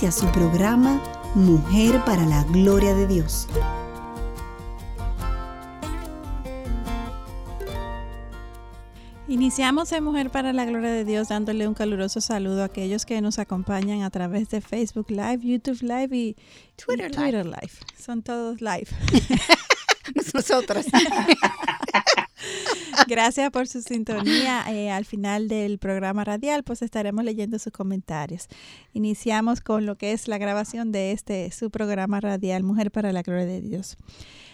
Inicia su programa Mujer para la Gloria de Dios. Iniciamos en Mujer para la Gloria de Dios dándole un caluroso saludo a aquellos que nos acompañan a través de Facebook Live, YouTube Live y Twitter, y Twitter Live. Son todos live. Nosotros. Gracias por su sintonía. Eh, al final del programa radial, pues estaremos leyendo sus comentarios. Iniciamos con lo que es la grabación de este su programa radial, Mujer para la Gloria de Dios.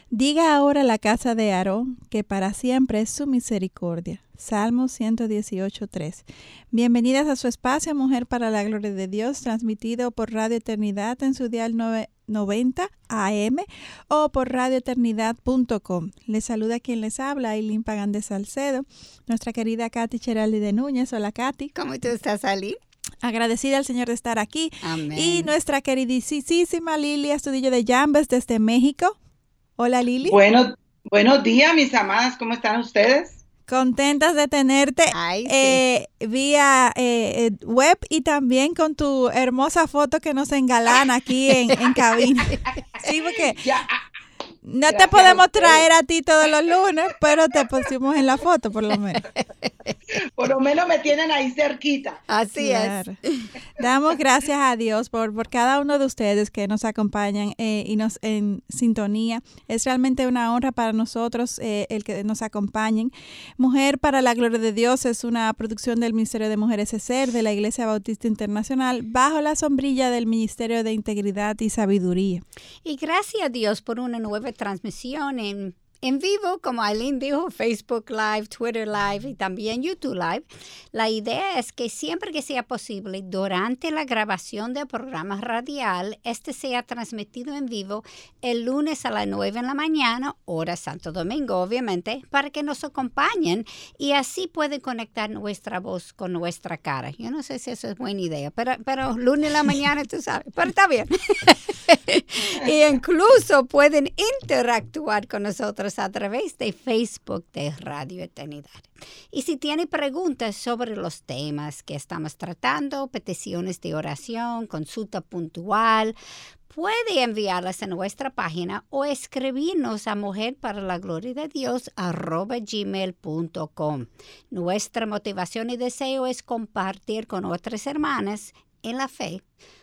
Diga ahora la casa de Aarón que para siempre es su misericordia. Salmo 118.3. Bienvenidas a su espacio Mujer para la Gloria de Dios, transmitido por Radio Eternidad en su dial 90 AM o por radioeternidad.com. Les saluda quien les habla, Aileen Pagan de Salcedo, nuestra querida Katy Cheraldi de Núñez. Hola, Katy. ¿Cómo tú estás, Ali? Agradecida al Señor de estar aquí. Amén. Y nuestra queridísima Lili Astudillo de Jambes desde México. Hola, Lili. Bueno, buenos días, mis amadas. ¿Cómo están ustedes? Contentas de tenerte Ay, sí. eh, vía eh, eh, web y también con tu hermosa foto que nos engalana aquí en, en cabina. Sí, porque Ya, no te Gracias podemos traer a ti todos los lunes, pero te pusimos en la foto por lo menos. por lo menos me tienen ahí cerquita. Así Claro. Damos gracias a Dios por, por cada uno de ustedes que nos acompañan eh, y nos en sintonía. Es realmente una honra para nosotros eh, el que nos acompañen. Mujer para la Gloria de Dios es una producción del Ministerio de Mujeres ESER de la Iglesia Bautista Internacional bajo la sombrilla del Ministerio de Integridad y Sabiduría. es. Y gracias a Dios por una nueva transmisión en, en vivo, como Aileen dijo, Facebook Live, Twitter Live y también YouTube Live. La idea es que siempre que sea posible, durante la grabación del programa radial, este sea transmitido en vivo el lunes a las 9 en la mañana, hora Santo Domingo, obviamente, para que nos acompañen y así pueden conectar nuestra voz con nuestra cara. Yo no sé si eso es buena idea, pero, pero lunes en la mañana, tú sabes, pero está bien. y incluso pueden interactuar con nosotros a través de Facebook de Radio Eternidad. Y si tiene preguntas sobre los temas que estamos tratando, peticiones de oración, consulta puntual, puede enviarlas a nuestra página o escribirnos a mujer para la gloria de Dios gmail.com. Nuestra motivación y deseo es compartir con otras hermanas en la fe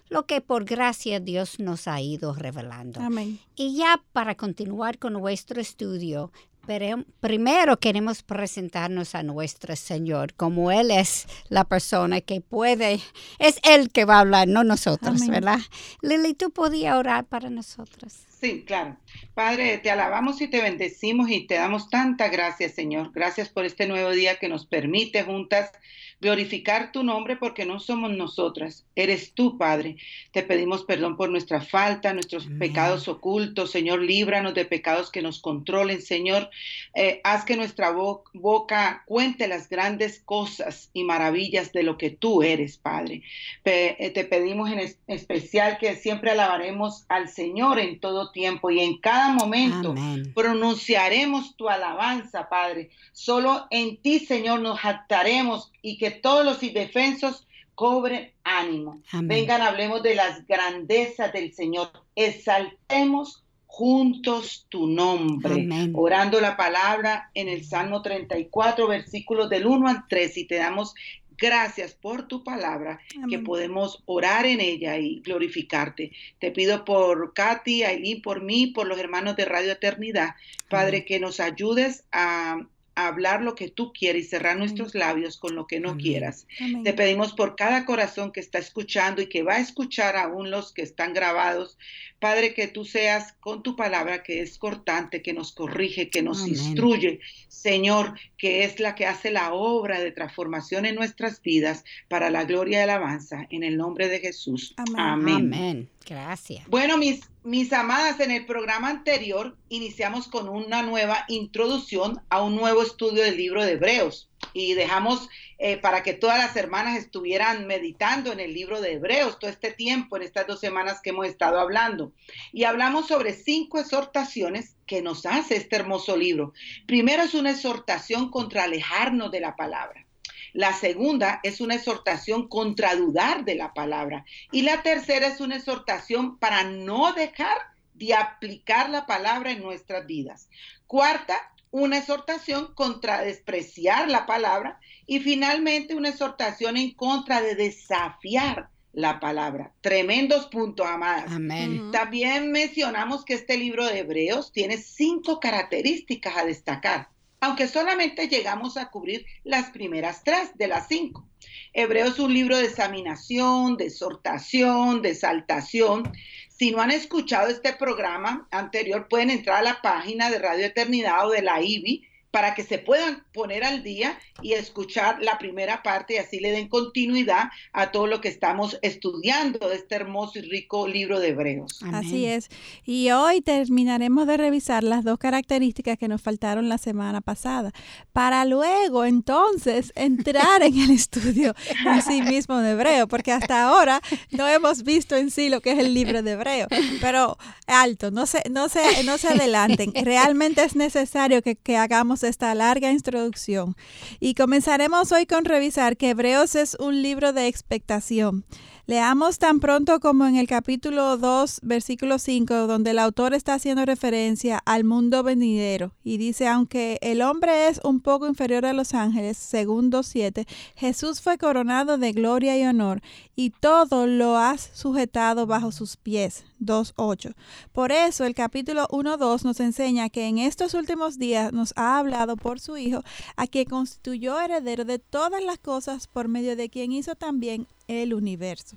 lo que por gracia Dios nos ha ido revelando. Amén. Y ya para continuar con nuestro estudio, pero primero queremos presentarnos a nuestro Señor, como Él es la persona que puede, es Él que va a hablar, no nosotros, Amén. ¿verdad? Lili, ¿tú podías orar para nosotros? Sí, claro. Padre, te alabamos y te bendecimos y te damos tanta gracias, Señor. Gracias por este nuevo día que nos permite juntas glorificar tu nombre porque no somos nosotras, eres tú, Padre. Te pedimos perdón por nuestra falta, nuestros pecados ocultos, Señor, líbranos de pecados que nos controlen, Señor. Eh, haz que nuestra bo- boca cuente las grandes cosas y maravillas de lo que tú eres, Padre. Pe- eh, te pedimos en es- especial que siempre alabaremos al Señor en todo tiempo y en cada momento Amén. pronunciaremos tu alabanza, Padre. Solo en ti, Señor, nos jactaremos y que todos los indefensos cobren ánimo. Amén. Vengan, hablemos de las grandezas del Señor. Exaltemos juntos tu nombre. Amén. Orando la palabra en el Salmo 34, versículos del 1 al 3 y te damos gracias por tu palabra que podemos orar en ella y glorificarte. Te pido por Katy, Aileen, por mí, por los hermanos de Radio Eternidad, Padre, que nos ayudes a, a hablar lo que tú quieres y cerrar nuestros labios con lo que no Amén. quieras. Amén. Te pedimos por cada corazón que está escuchando y que va a escuchar aún los que están grabados, Padre, que tú seas con tu palabra que es cortante, que nos corrige, que nos instruye, Señor, que es la que hace la obra de transformación en nuestras vidas para la gloria y alabanza, en el nombre de Jesús. Amén. Amén. Gracias. Bueno, mis, mis amadas, en el programa anterior iniciamos con una nueva introducción a un nuevo estudio del libro de Hebreos y dejamos eh, para que todas las hermanas estuvieran meditando en el libro de Hebreos todo este tiempo, en estas dos semanas que hemos estado hablando. Y hablamos sobre cinco exhortaciones que nos hace este hermoso libro. Primero es una exhortación contra alejarnos de la palabra. La segunda es una exhortación contra dudar de la palabra. Y la tercera es una exhortación para no dejar de aplicar la palabra en nuestras vidas. Cuarta, una exhortación contra despreciar la palabra. Y finalmente, una exhortación en contra de desafiar la palabra. Tremendos puntos, amadas. Amén. También mencionamos que este libro de Hebreos tiene cinco características a destacar aunque solamente llegamos a cubrir las primeras tres de las cinco. Hebreo es un libro de examinación, de exhortación, de exaltación. Si no han escuchado este programa anterior, pueden entrar a la página de Radio Eternidad o de la IBI para que se puedan poner al día y escuchar la primera parte y así le den continuidad a todo lo que estamos estudiando de este hermoso y rico libro de Hebreos. Así es. Y hoy terminaremos de revisar las dos características que nos faltaron la semana pasada, para luego entonces entrar en el estudio en sí mismo de Hebreo, porque hasta ahora no hemos visto en sí lo que es el libro de Hebreo. Pero alto, no se, no se, no se adelanten. Realmente es necesario que, que hagamos esta larga introducción y comenzaremos hoy con revisar que Hebreos es un libro de expectación. Leamos tan pronto como en el capítulo 2, versículo 5, donde el autor está haciendo referencia al mundo venidero y dice, aunque el hombre es un poco inferior a los ángeles, según 2.7, Jesús fue coronado de gloria y honor y todo lo has sujetado bajo sus pies. 2.8. Por eso el capítulo 1.2 nos enseña que en estos últimos días nos ha hablado por su Hijo, a quien constituyó heredero de todas las cosas por medio de quien hizo también el universo.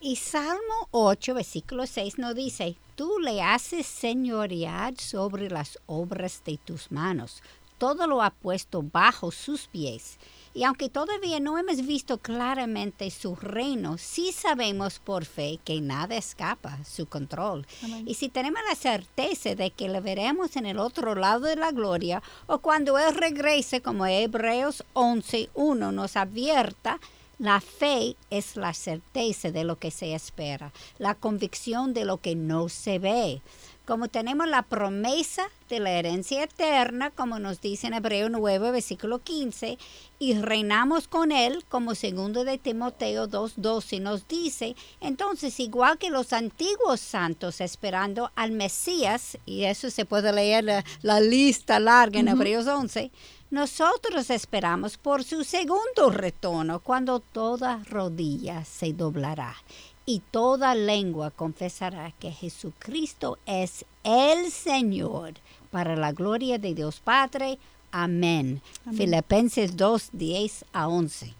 Y Salmo 8, versículo 6 nos dice, tú le haces señorear sobre las obras de tus manos, todo lo ha puesto bajo sus pies. Y aunque todavía no hemos visto claramente su reino, sí sabemos por fe que nada escapa su control. Y si tenemos la certeza de que le veremos en el otro lado de la gloria o cuando Él regrese, como Hebreos 11.1 nos advierta, la fe es la certeza de lo que se espera, la convicción de lo que no se ve. Como tenemos la promesa de la herencia eterna, como nos dice en Hebreo 9, versículo 15, y reinamos con él, como segundo de Timoteo 2.12 nos dice, entonces igual que los antiguos santos esperando al Mesías, y eso se puede leer la, lista larga en Hebreos 11, nosotros esperamos por su segundo retorno, cuando toda rodilla se doblará y toda lengua confesará que Jesucristo es el Señor, para la gloria de Dios Padre. Amén. Filipenses 2, 10 a 11.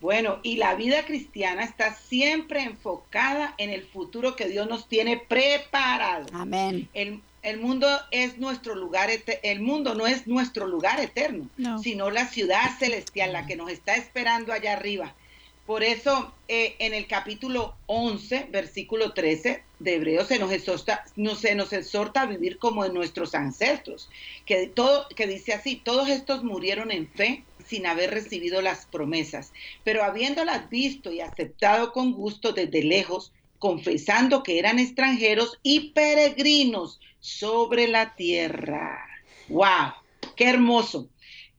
Bueno, y la vida cristiana está siempre enfocada en el futuro que Dios nos tiene preparado. Amén. El, el mundo es nuestro lugar, el mundo no es nuestro lugar eterno, sino la ciudad celestial, la que nos está esperando allá arriba. Por eso eh, en el capítulo 11, versículo 13 de Hebreos se nos, exhorta, no, se nos exhorta a vivir como en nuestros ancestros, que, todo, que dice así, todos estos murieron en fe sin haber recibido las promesas, pero habiéndolas visto y aceptado con gusto desde lejos, confesando que eran extranjeros y peregrinos sobre la tierra. ¡Wow! ¡Qué hermoso!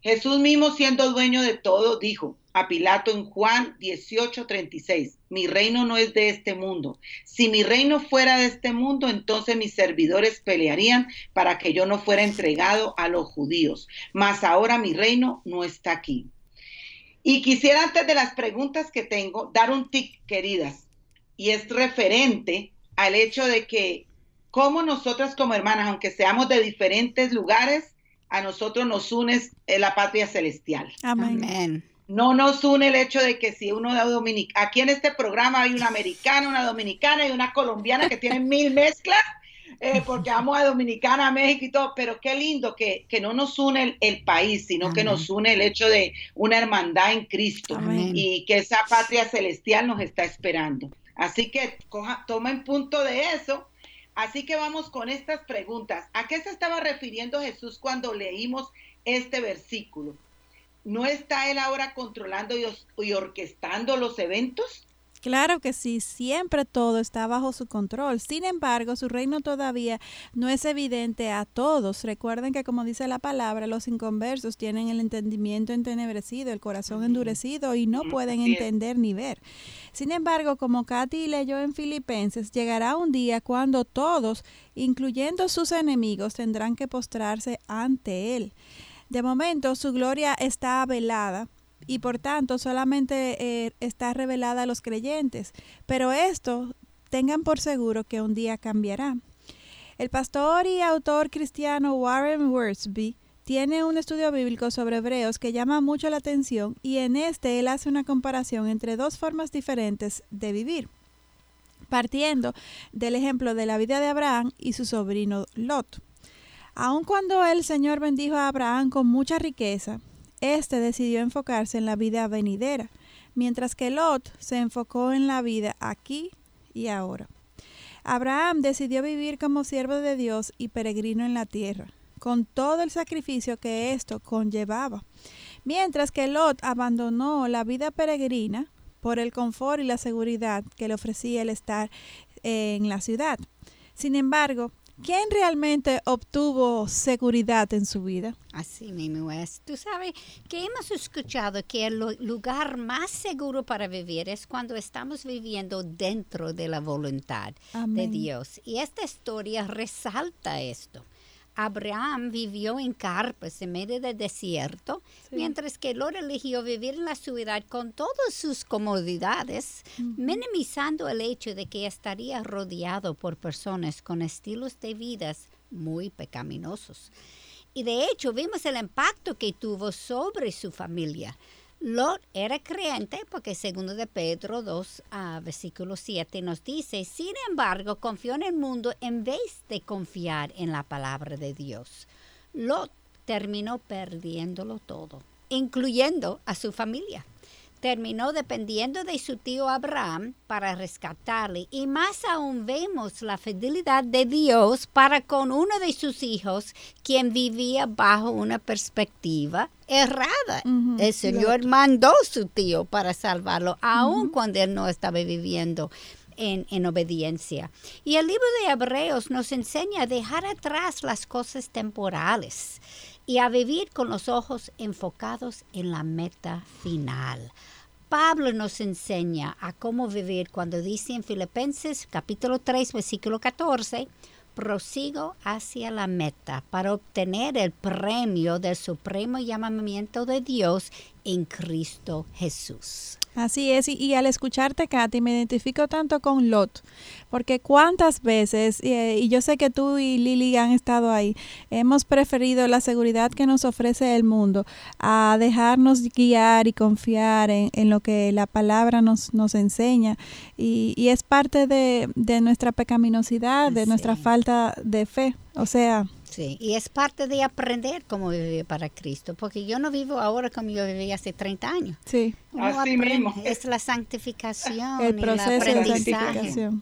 Jesús mismo siendo dueño de todo, dijo a Pilato en Juan 18:36, mi reino no es de este mundo. Si mi reino fuera de este mundo, entonces mis servidores pelearían para que yo no fuera entregado a los judíos. Mas ahora mi reino no está aquí. Y quisiera antes de las preguntas que tengo, dar un tic, queridas y es referente al hecho de que como nosotras como hermanas, aunque seamos de diferentes lugares, a nosotros nos une la patria celestial. Amén. no nos une el hecho de que si uno da dominicano, aquí en este programa hay una americana, una dominicana y una colombiana que tienen mil mezclas, eh, porque vamos a Dominicana, a México y todo, pero qué lindo que, que no nos une el, país, sino que nos une el hecho de una hermandad en Cristo y que esa patria celestial nos está esperando. Así que coja, tomen punto de eso. Así que vamos con estas preguntas. ¿A qué se estaba refiriendo Jesús cuando leímos este versículo? ¿No está Él ahora controlando y, orquestando los eventos? Claro que sí, siempre todo está bajo su control. Sin embargo, su reino todavía no es evidente a todos. Recuerden que, como dice la palabra, los inconversos tienen el entendimiento entenebrecido, el corazón endurecido y no pueden entender ni ver. Sin embargo, como Katy leyó en Filipenses, llegará un día cuando todos, incluyendo sus enemigos, tendrán que postrarse ante Él. De momento, su gloria está velada y por tanto solamente eh, está revelada a los creyentes. Pero esto tengan por seguro que un día cambiará. El pastor y autor cristiano Warren Worsby tiene un estudio bíblico sobre hebreos que llama mucho la atención y en este él hace una comparación entre dos formas diferentes de vivir, partiendo del ejemplo de la vida de Abraham y su sobrino Lot. Aun cuando el Señor bendijo a Abraham con mucha riqueza, éste decidió enfocarse en la vida venidera, mientras que Lot se enfocó en la vida aquí y ahora. Abraham decidió vivir como siervo de Dios y peregrino en la tierra, con todo el sacrificio que esto conllevaba, mientras que Lot abandonó la vida peregrina por el confort y la seguridad que le ofrecía el estar en la ciudad. Sin embargo, ¿Quién realmente obtuvo seguridad en su vida? Así mismo es. Tú sabes que hemos escuchado que el lugar más seguro para vivir es cuando estamos viviendo dentro de la voluntad de Dios. Y esta historia resalta esto. Abraham vivió en carpas en medio del desierto, mientras que Lot eligió vivir en la ciudad con todas sus comodidades, minimizando el hecho de que estaría rodeado por personas con estilos de vida muy pecaminosos. Y de hecho vimos el impacto que tuvo sobre su familia. Lot era creyente porque segundo de Pedro 2, versículo 7 nos dice, sin embargo, confió en el mundo en vez de confiar en la palabra de Dios. Lot terminó perdiéndolo todo, incluyendo a su familia terminó dependiendo de su tío Abraham para rescatarle y más aún vemos la fidelidad de Dios para con uno de sus hijos quien vivía bajo una perspectiva errada. El Señor mandó a su tío para salvarlo, aun cuando él no estaba viviendo en, en, obediencia. Y el libro de Hebreos nos enseña a dejar atrás las cosas temporales y a vivir con los ojos enfocados en la meta final. Pablo nos enseña a cómo vivir cuando dice en Filipenses capítulo 3 versículo 14, prosigo hacia la meta para obtener el premio del supremo llamamiento de Dios en Cristo Jesús. Así es, y, al escucharte, Katy, me identifico tanto con Lot, porque cuántas veces, eh, y yo sé que tú y Lili han estado ahí, hemos preferido la seguridad que nos ofrece el mundo a dejarnos guiar y confiar en, lo que la palabra nos, nos enseña, y, y es parte de, de nuestra pecaminosidad, de nuestra falta de fe, o sea, Sí, y es parte de aprender cómo vivir para Cristo, porque yo no vivo ahora como yo viví hace 30 años. Sí, así mismo. Es la santificación, el proceso de santificación.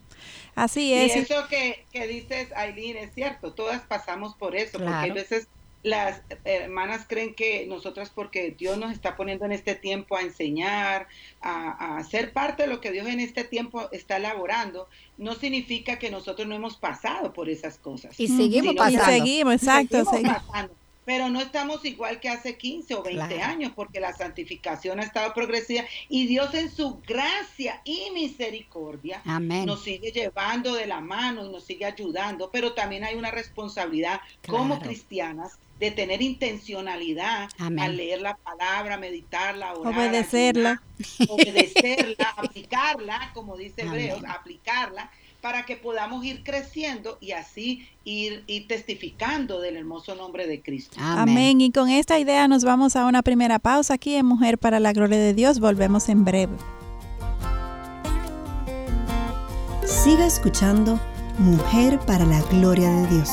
Así es. Y eso que, que dices, Aileen, es cierto, todas pasamos por eso, porque a veces las hermanas creen que nosotras, porque Dios nos está poniendo en este tiempo a enseñar, a, a, ser parte de lo que Dios en este tiempo está elaborando, no significa que nosotros no hemos pasado por esas cosas. Y seguimos pasando. Y seguimos, exacto. seguimos pasando pero no estamos igual que hace 15 o 20 años, porque la santificación ha estado progresiva y Dios en su gracia y misericordia nos sigue llevando de la mano y nos sigue ayudando, pero también hay una responsabilidad como cristianas de tener intencionalidad al leer la palabra, meditarla, orar, obedecerla, obedecerla, aplicarla, como dice Hebreos, aplicarla para que podamos ir creciendo y así ir, ir testificando del hermoso nombre de Cristo. Amén. Y con esta idea nos vamos a una primera pausa aquí en Mujer para la Gloria de Dios. Volvemos en breve. Siga escuchando Mujer para la Gloria de Dios.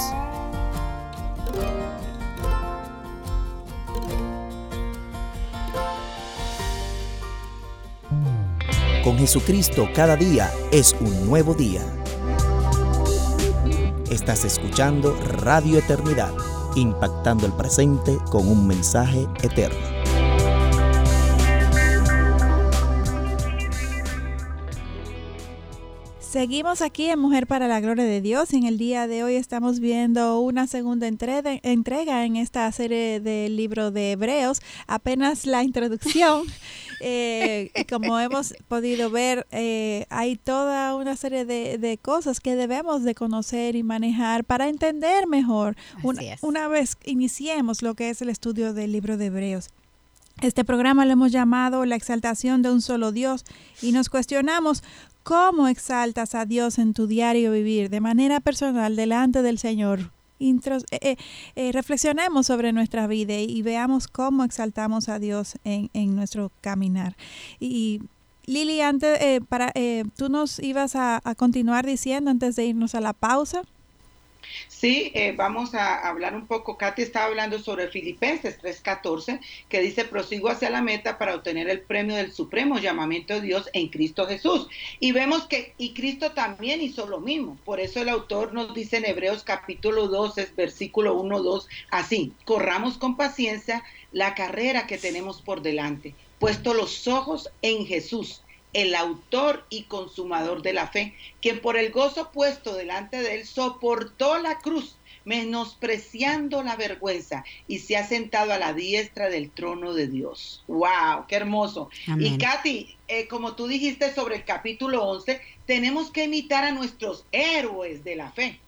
Con Jesucristo cada día es un nuevo día. Estás escuchando Radio Eternidad, impactando el presente con un mensaje eterno. Seguimos aquí en Mujer para la Gloria de Dios. En el día de hoy estamos viendo una segunda entrega, entrega en esta serie del libro de Hebreos. Apenas la introducción. Eh, como hemos podido ver, eh, hay toda una serie de, cosas que debemos de conocer y manejar para entender mejor. Una, una vez iniciemos lo que es el estudio del libro de Hebreos. Este programa lo hemos llamado La exaltación de un solo Dios y nos cuestionamos cómo exaltas a Dios en tu diario vivir de manera personal delante del Señor eh, eh, eh, reflexionemos sobre nuestra vida y veamos cómo exaltamos a Dios en, en nuestro caminar. Y, Lili, antes, para, tú nos ibas a, a continuar diciendo antes de irnos a la pausa. Sí, eh, vamos a hablar un poco. Katy estaba hablando sobre Filipenses 3:14, que dice, prosigo hacia la meta para obtener el premio del supremo llamamiento de Dios en Cristo Jesús. Y vemos que, y Cristo también hizo lo mismo. Por eso el autor nos dice en Hebreos capítulo 12, versículo 1, 2, así, corramos con paciencia la carrera que tenemos por delante, puesto los ojos en Jesús el autor y consumador de la fe, quien por el gozo puesto delante de él soportó la cruz, menospreciando la vergüenza, y se ha sentado a la diestra del trono de Dios. ¡Wow! ¡Qué hermoso! Y Katy, eh, como tú dijiste sobre el capítulo 11, tenemos que imitar a nuestros héroes de la fe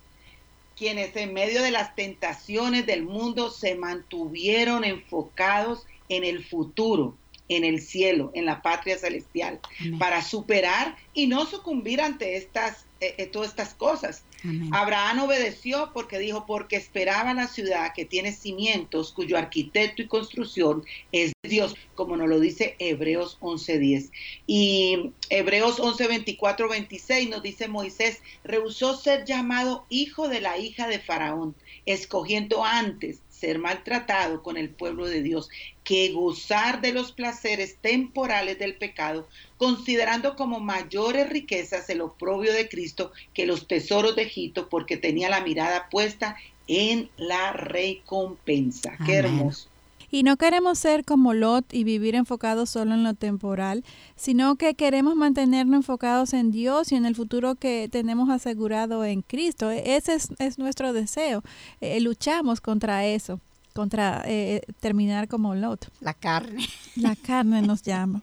quienes en medio de las tentaciones del mundo se mantuvieron enfocados en el futuro, en el cielo, en la patria celestial, para superar y no sucumbir ante estas, eh, eh, todas estas cosas. Abraham obedeció porque dijo, porque esperaba la ciudad que tiene cimientos, cuyo arquitecto y construcción es Dios, como nos lo dice Hebreos 11.10. Y Hebreos 11, 24, 26 nos dice Moisés, rehusó ser llamado hijo de la hija de Faraón, escogiendo antes ser maltratado con el pueblo de Dios que gozar de los placeres temporales del pecado, considerando como mayores riquezas el oprobio de Cristo que los tesoros de Egipto, porque tenía la mirada puesta en la recompensa. Qué hermoso. Y no queremos ser como Lot y vivir enfocados solo en lo temporal, sino que queremos mantenernos enfocados en Dios y en el futuro que tenemos asegurado en Cristo. Ese es, nuestro deseo. Eh, luchamos contra eso contra eh, terminar como Lot. La carne. La carne nos llama.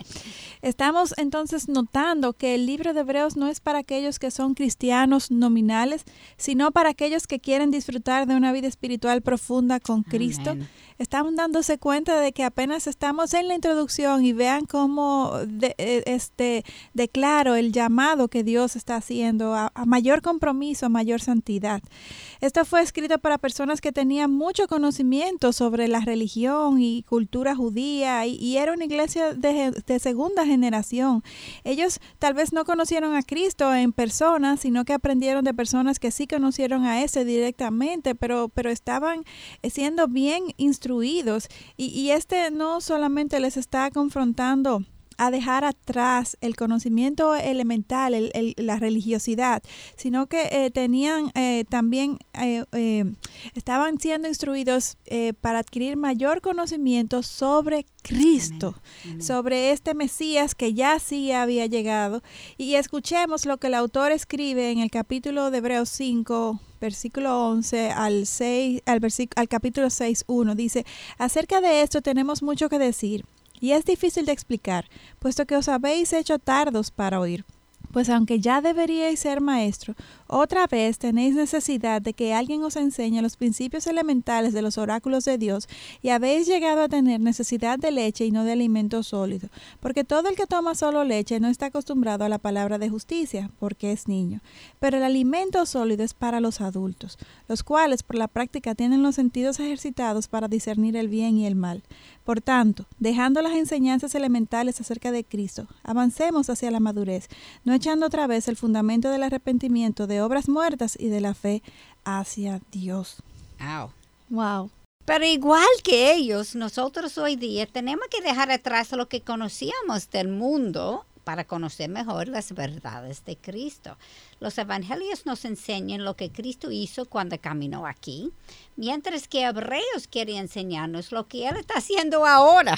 Estamos entonces notando que el libro de Hebreos no es para aquellos que son cristianos nominales, sino para aquellos que quieren disfrutar de una vida espiritual profunda con Cristo estamos dándose cuenta de que apenas estamos en la introducción y vean cómo de, e, este, declaro el llamado que Dios está haciendo a, mayor compromiso, a mayor santidad. Esto fue escrito para personas que tenían mucho conocimiento sobre la religión y cultura judía y, era una iglesia de, segunda generación. Ellos tal vez no conocieron a Cristo en persona, sino que aprendieron de personas que sí conocieron a ese directamente, pero, pero estaban siendo bien instruidos y, este no solamente les está confrontando a dejar atrás el conocimiento elemental, la religiosidad, sino que eh, tenían eh, también, eh, estaban siendo instruidos para adquirir mayor conocimiento sobre Cristo, sobre este Mesías que ya sí había llegado. Y escuchemos lo que el autor escribe en el capítulo de Hebreos 5, versículo 11 al, 6, al, al capítulo 6, 1, dice, acerca de esto tenemos mucho que decir, y es difícil de explicar, puesto que os habéis hecho tardos para oír. Pues aunque ya deberíais ser maestro, Otra vez tenéis necesidad de que alguien os enseñe los principios elementales de los oráculos de Dios y habéis llegado a tener necesidad de leche y no de alimento sólido, porque todo el que toma solo leche no está acostumbrado a la palabra de justicia, porque es niño. Pero el alimento sólido es para los adultos, los cuales por la práctica tienen los sentidos ejercitados para discernir el bien y el mal. Por tanto, dejando las enseñanzas elementales acerca de Cristo, avancemos hacia la madurez, no echando otra vez el fundamento del arrepentimiento de obras muertas y de la fe hacia Dios. Wow. Wow. Pero igual que ellos, nosotros hoy día tenemos que dejar atrás lo que conocíamos del mundo para conocer mejor las verdades de Cristo. Los evangelios nos enseñan lo que Cristo hizo cuando caminó aquí, mientras que Hebreos quiere enseñarnos lo que Él está haciendo ahora.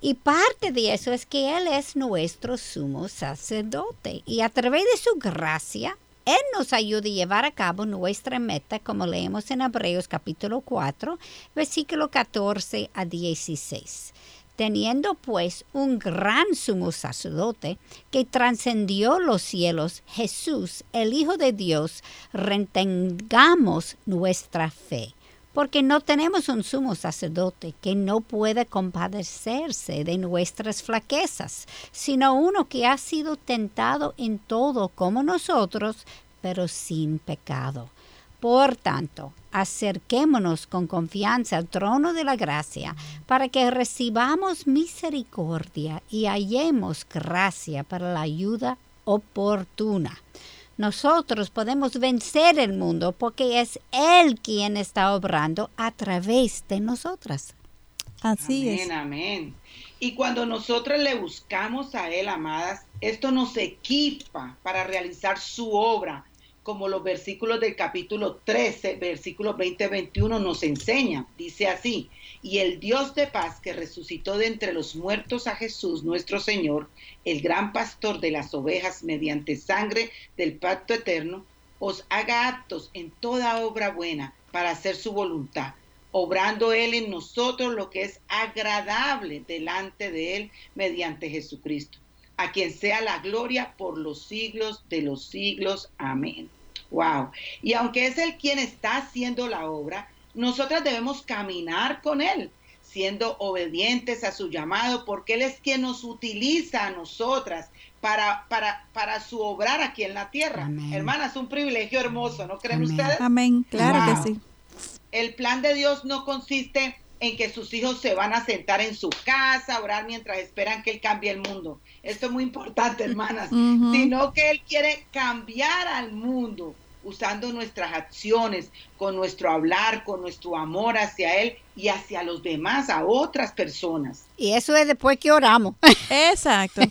Y parte de eso es que Él es nuestro sumo sacerdote y a través de su gracia él nos ayuda a llevar a cabo nuestra meta, como leemos en Hebreos capítulo 4, versículo 14 a 16. Teniendo pues un gran sumo sacerdote que trascendió los cielos, Jesús, el Hijo de Dios, retengamos nuestra fe porque no tenemos un sumo sacerdote que no puede compadecerse de nuestras flaquezas, sino uno que ha sido tentado en todo como nosotros, pero sin pecado. Por tanto, acerquémonos con confianza al trono de la gracia para que recibamos misericordia y hallemos gracia para la ayuda oportuna. Nosotros podemos vencer el mundo porque es Él quien está obrando a través de nosotras. Así amén, es. Amén. Y cuando nosotros le buscamos a Él, amadas, esto nos equipa para realizar su obra, como los versículos del capítulo 13, versículos 20-21 nos enseñan. Dice así, y el Dios de paz que resucitó de entre los muertos a Jesús nuestro Señor, el gran pastor de las ovejas mediante sangre del pacto eterno, os haga aptos en toda obra buena para hacer su voluntad, obrando Él en nosotros lo que es agradable delante de Él mediante Jesucristo, a quien sea la gloria por los siglos de los siglos. Amén. Wow. Y aunque es Él quien está haciendo la obra, nosotras debemos caminar con Él, siendo obedientes a su llamado, porque Él es quien nos utiliza a nosotras para, para, para su obrar aquí en la tierra. Amén. Hermanas, un privilegio hermoso, ¿no creen Amén. ustedes? Amén. Claro Wow. que sí. El plan de Dios no consiste en que sus hijos se van a sentar en su casa a orar mientras esperan que Él cambie el mundo. Esto es muy importante, hermanas. Sino que Él quiere cambiar al mundo usando nuestras acciones, con nuestro hablar, con nuestro amor hacia Él y hacia los demás, a otras personas. Y eso es después que oramos. Exacto.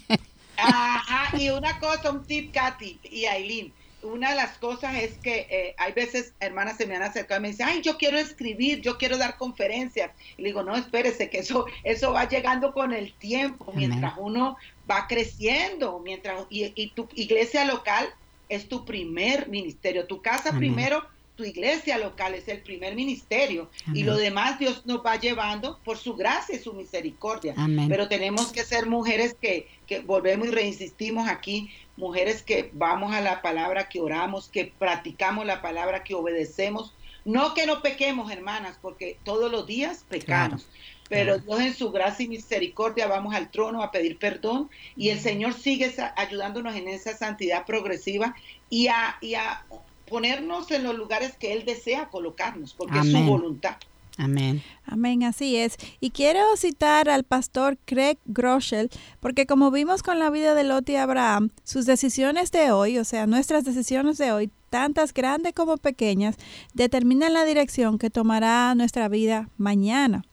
Ajá, y una cosa, un tip, Katy y Aileen. Una de las cosas es que eh, hay veces hermanas se me han acercado y me dicen, ay, yo quiero escribir, yo quiero dar conferencias. Y le digo, no, espérese, que eso, eso va llegando con el tiempo, Amén. mientras uno va creciendo, mientras, y, y tu iglesia local es tu primer ministerio, tu casa Amén. primero, tu iglesia local es el primer ministerio, y lo demás Dios nos va llevando por su gracia y su misericordia. Amén. Pero tenemos que ser mujeres que, que volvemos y reinsistimos aquí, mujeres que vamos a la palabra, que oramos, que practicamos la palabra, que obedecemos. No que no pequemos, hermanas, porque todos los días pecamos. Pero Dios en su gracia y misericordia vamos al trono a pedir perdón y el Señor sigue ayudándonos en esa santidad progresiva y a, y a ponernos en los lugares que Él desea colocarnos, porque es su Amén. voluntad. Amén. Amén, así es. Y quiero citar al pastor Craig Groeschel, porque como vimos con la vida de Lot y Abraham, sus decisiones de hoy, o sea, nuestras decisiones de hoy, tantas grandes como pequeñas, determinan la dirección que tomará nuestra vida mañana.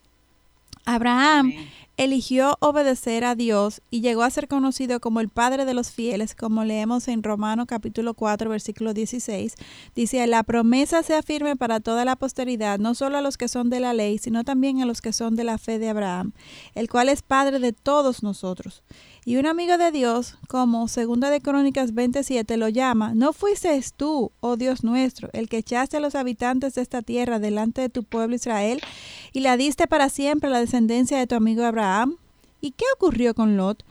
Abraham Amén. eligió obedecer a Dios y llegó a ser conocido como el Padre de los fieles, como leemos en Romano capítulo 4, versículo 16. Dice, la promesa sea firme para toda la posteridad, no solo a los que son de la ley, sino también a los que son de la fe de Abraham, el cual es Padre de todos nosotros. Y un amigo de Dios, como segunda de Crónicas 27 lo llama, ¿no fuiste tú, oh Dios nuestro, el que echaste a los habitantes de esta tierra delante de tu pueblo Israel y la diste para siempre a la descendencia de tu amigo Abraham? ¿Y qué ocurrió con Lot?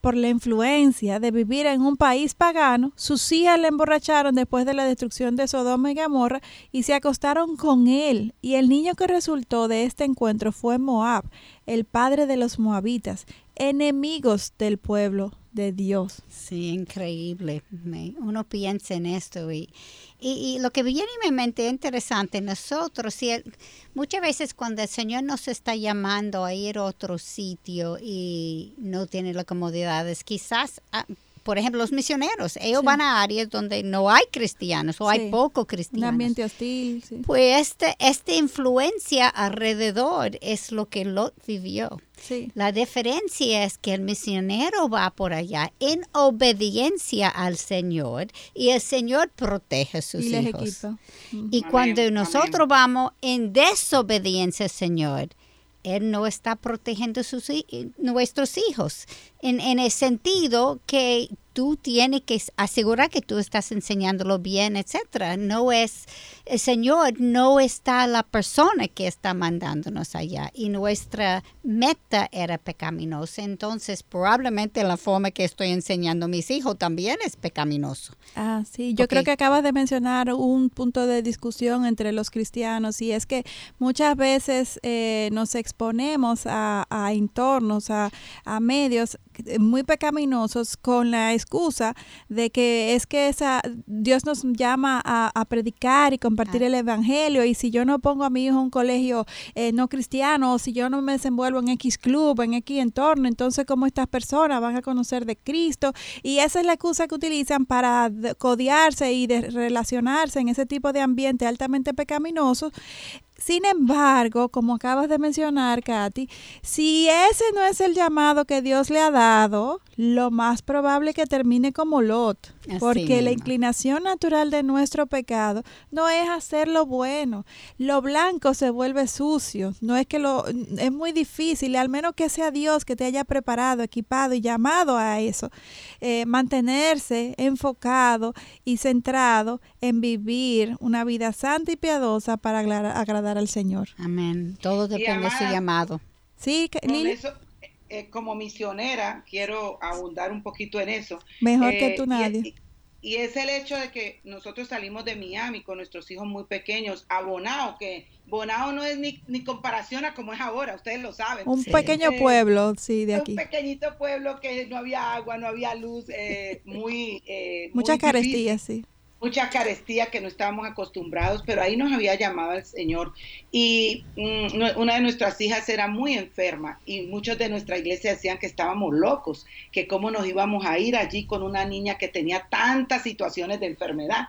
por la influencia de vivir en un país pagano, sus hijas le emborracharon después de la destrucción de Sodoma y Gomorra y se acostaron con él. Y el niño que resultó de este encuentro fue Moab, el padre de los moabitas, enemigos del pueblo de Dios. Sí, increíble. uno piensa en esto y, y, lo que viene en mi mente es interesante. Nosotros, si muchas veces cuando el Señor nos está llamando a ir a otro sitio y no tiene las comodidades, quizás ah, por ejemplo, los misioneros, ellos van a áreas donde no hay cristianos o hay poco cristianos. Un ambiente hostil. Pues este, esta influencia alrededor es lo que Lot vivió. La diferencia es que el misionero va por allá en obediencia al Señor y el Señor protege a sus hijos. Y cuando nosotros vamos en desobediencia al Señor, él no está protegiendo sus, nuestros hijos, en, en el sentido que tú tienes que asegurar que tú estás enseñándolo bien, etcétera. No es el Señor, no está la persona que está mandándonos allá y nuestra meta era pecaminosa. Entonces, probablemente la forma que estoy enseñando a mis hijos también es pecaminoso. Ah, sí, yo creo que acabas de mencionar un punto de discusión entre los cristianos y es que muchas veces eh, nos exponemos a, a entornos, a, a medios muy pecaminosos con la excusa de que es que esa, Dios nos llama a, predicar y compartir el evangelio. Y si yo no pongo a mi hijo en un colegio eh, no cristiano o si yo no me desenvuelvo en X club, en X entorno, entonces cómo estas personas van a conocer de Cristo y esa es la excusa que utilizan para codiarse y de relacionarse en ese tipo de ambiente altamente pecaminoso sin embargo, como acabas de mencionar, Katy, si ese no es el llamado que Dios le ha dado, lo más probable es que termine como Lot, porque la inclinación natural de nuestro pecado no es hacer lo bueno. Lo blanco se vuelve sucio, no es que lo es muy difícil, al menos que sea Dios que te haya preparado, equipado y llamado a eso, eh, mantenerse enfocado y centrado en vivir una vida santa y piadosa para agradar al Señor. Amén. Todo depende de su llamado. Sí, Lili. Eh, como misionera, quiero abundar un poquito en eso. Mejor que eh, tú nadie. Y, es el hecho de que nosotros salimos de Miami con nuestros hijos muy pequeños a Bonao, que Bonao no es ni, ni comparación a como es ahora, ustedes lo saben. Un pequeño eh, pueblo, sí, de aquí. Un pequeñito pueblo que no había agua, no había luz, muy... Muchas carestías, sí mucha carestía que no estábamos acostumbrados, pero ahí nos había llamado el Señor. Y mm, una de nuestras hijas era muy enferma y muchos de nuestra iglesia decían que estábamos locos, que cómo nos íbamos a ir allí con una niña que tenía tantas situaciones de enfermedad.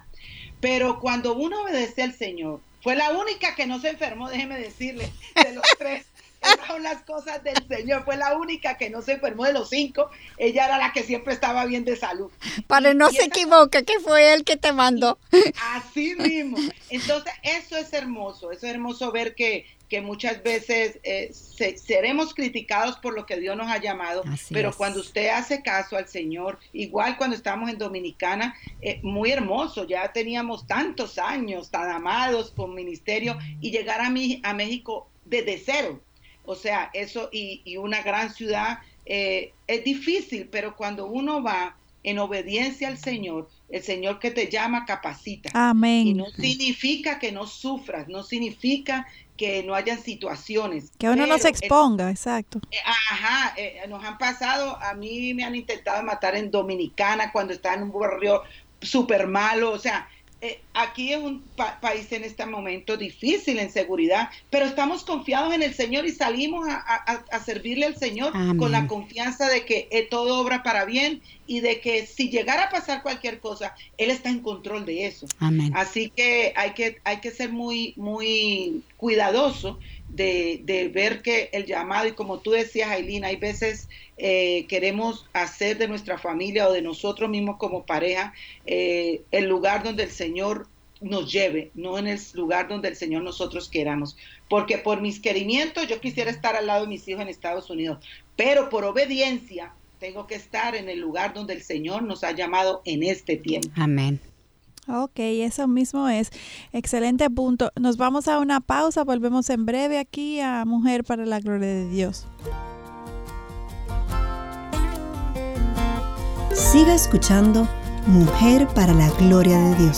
Pero cuando uno obedece al Señor, fue la única que no se enfermó, déjeme decirle, de los tres. Esas son las cosas del Señor. Fue la única que no se enfermó de los cinco. Ella era la que siempre estaba bien de salud. Para no se equivoque, que fue él que te mandó. Así mismo. Entonces, eso es hermoso. Eso es hermoso ver que, que muchas veces eh, seremos criticados por lo que Dios nos ha llamado, pero cuando usted hace caso al Señor, igual cuando estamos en Dominicana, eh, muy hermoso, ya teníamos tantos años tan amados con ministerio y llegar a, mi, a México desde cero o sea, eso y, una gran ciudad eh, es difícil, pero cuando uno va en obediencia al Señor, el Señor que te llama capacita. Amén. Y no significa que no sufras, no significa que no hayan situaciones. Que uno no se exponga, exacto. Eh, ajá, eh, nos han pasado, a mí me han intentado matar en Dominicana cuando está en un barrio súper malo, o sea, eh, aquí es un país en este momento difícil en seguridad, pero estamos confiados en el Señor y salimos a, servirle al Señor con la confianza de que eh, todo obra para bien y de que si llegara a pasar cualquier cosa, Él está en control de eso. Así que hay que, hay que ser muy, muy cuidadoso de, ver que el llamado, y como tú decías, Aileen, hay veces eh, queremos hacer de nuestra familia o de nosotros mismos como pareja eh, el lugar donde el Señor nos lleve, no en el lugar donde el Señor nosotros queramos. Porque por mis querimientos yo quisiera estar al lado de mis hijos en Estados Unidos, pero por obediencia tengo que estar en el lugar donde el Señor nos ha llamado en este tiempo. Amén. Ok, eso mismo es. Excelente punto. Nos vamos a una pausa, volvemos en breve aquí a Mujer para la Gloria de Dios. Siga escuchando Mujer para la Gloria de Dios.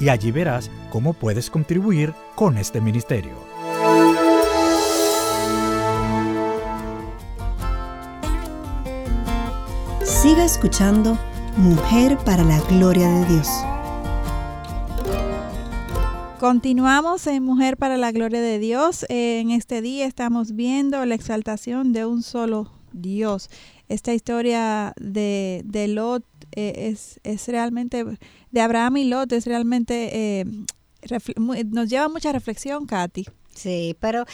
y allí verás cómo puedes contribuir con este ministerio. Siga escuchando Mujer para la Gloria de Dios. Continuamos en Mujer para la Gloria de Dios. En este día estamos viendo la exaltación de un solo Dios. Esta historia de, de Lot eh, es, es, realmente, de Abraham y Lot, es realmente, eh, nos lleva mucha reflexión, Katy. Sí, pero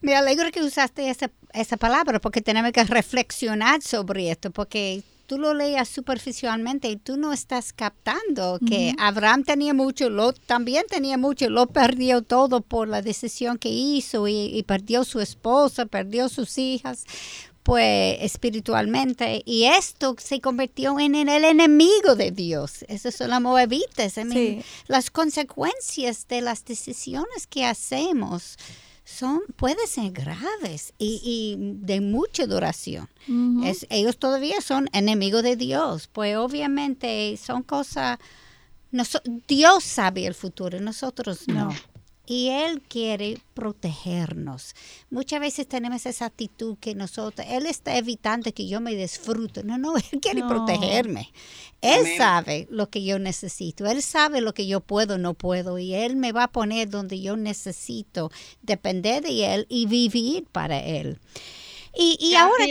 me alegro que usaste esa, esa palabra porque tenemos que reflexionar sobre esto, porque tú lo leas superficialmente y tú no estás captando que Abraham tenía mucho, Lot también tenía mucho, Lot perdió todo por la decisión que hizo y, perdió su esposa, perdió sus hijas pues espiritualmente y esto se convirtió en, el enemigo de Dios. Esos son las moabitas. Las consecuencias de las decisiones que hacemos son pueden ser graves y, de mucha duración. ellos todavía son enemigos de Dios, pues obviamente son cosas, Dios sabe el futuro, nosotros no y Él quiere protegernos. Muchas veces tenemos esa actitud que nosotros, Él está evitando que yo me disfrute. No, no, Él quiere protegerme. Él sabe lo que yo necesito. Él sabe lo que yo puedo, no puedo. Y Él me va a poner donde yo necesito depender de Él y vivir para Él. Y, y ahora...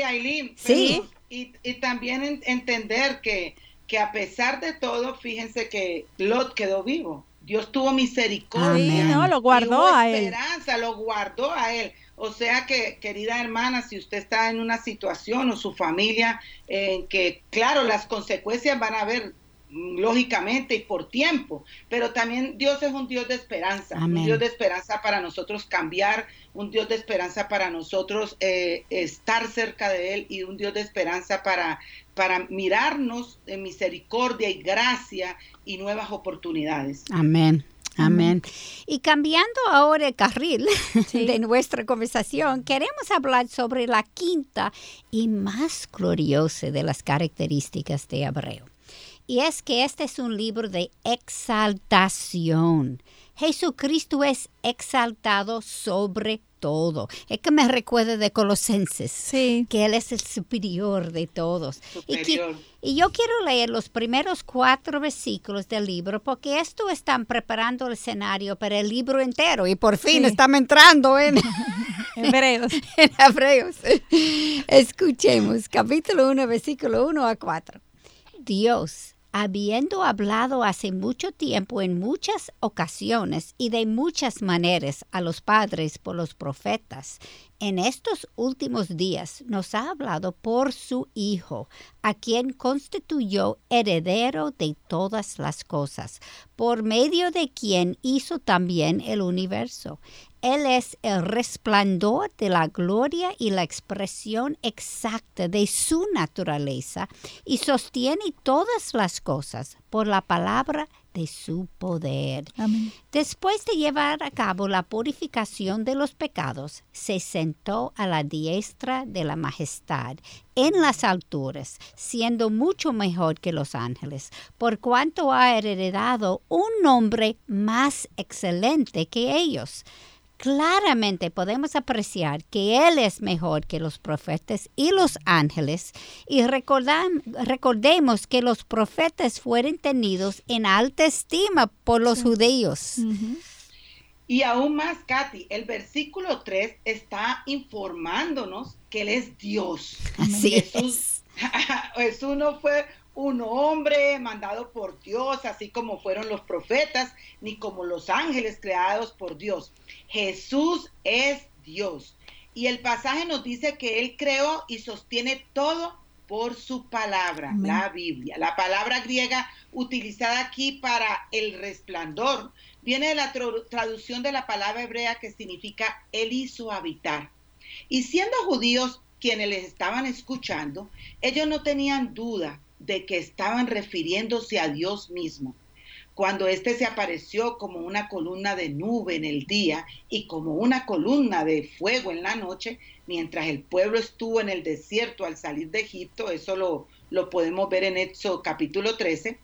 sí. Y, y también entender que, que a pesar de todo, fíjense que Lot quedó vivo. Dios tuvo misericordia. no, lo guardó a él. Esperanza, lo guardó a él. O sea que, querida hermana, si usted está en una situación o su familia en que, claro, las consecuencias van a haber mm, lógicamente y por tiempo, pero también Dios es un Dios de esperanza, un Dios de esperanza para nosotros cambiar, un Dios de esperanza para nosotros eh, estar cerca de Él y un Dios de esperanza para, para mirarnos en misericordia y gracia y nuevas oportunidades. Amén. Amén. Y cambiando ahora el carril de nuestra conversación, queremos hablar sobre la quinta y más gloriosa de las características de Hebreo. Y es que este es un libro de exaltación. Jesucristo es exaltado sobre todo. Es que me recuerda de Colosenses, que Él es el superior de todos. Y, yo quiero leer los primeros cuatro versículos del libro porque esto están preparando el escenario para el libro entero y por fin estamos entrando en Hebreos. en Hebreos. Escuchemos, capítulo 1, versículo 1 a 4. Dios habiendo hablado hace mucho tiempo en muchas ocasiones y de muchas maneras a los padres por los profetas, en estos últimos días nos ha hablado por su Hijo, a quien constituyó heredero de todas las cosas, por medio de quien hizo también el universo. Él es el resplandor de la gloria y la expresión exacta de su naturaleza y sostiene todas las cosas por la palabra de su poder. Después de llevar a cabo la purificación de los pecados, se sentó a la diestra de la majestad en las alturas, siendo mucho mejor que los ángeles, por cuanto ha heredado un nombre más excelente que ellos claramente podemos apreciar que Él es mejor que los profetas y los ángeles y recordemos que los profetas fueron tenidos en alta estima por los judíos. Y aún más, Katy, el versículo 3 está informándonos que Él es Dios. Así Jesús, Jesús no fue un hombre mandado por Dios, así como fueron los profetas, ni como los ángeles creados por Dios. Jesús es Dios. Y el pasaje nos dice que Él creó y sostiene todo por su palabra, la Biblia. La palabra griega utilizada aquí para el resplandor viene de la traducción de la palabra hebrea que significa Él hizo habitar. Y siendo judíos quienes les estaban escuchando, ellos no tenían duda de que estaban refiriéndose a Dios mismo. Cuando éste se apareció como una columna de nube en el día y como una columna de fuego en la noche, mientras el pueblo estuvo en el desierto al salir de Egipto, eso lo, lo podemos ver en Éxodo capítulo 13,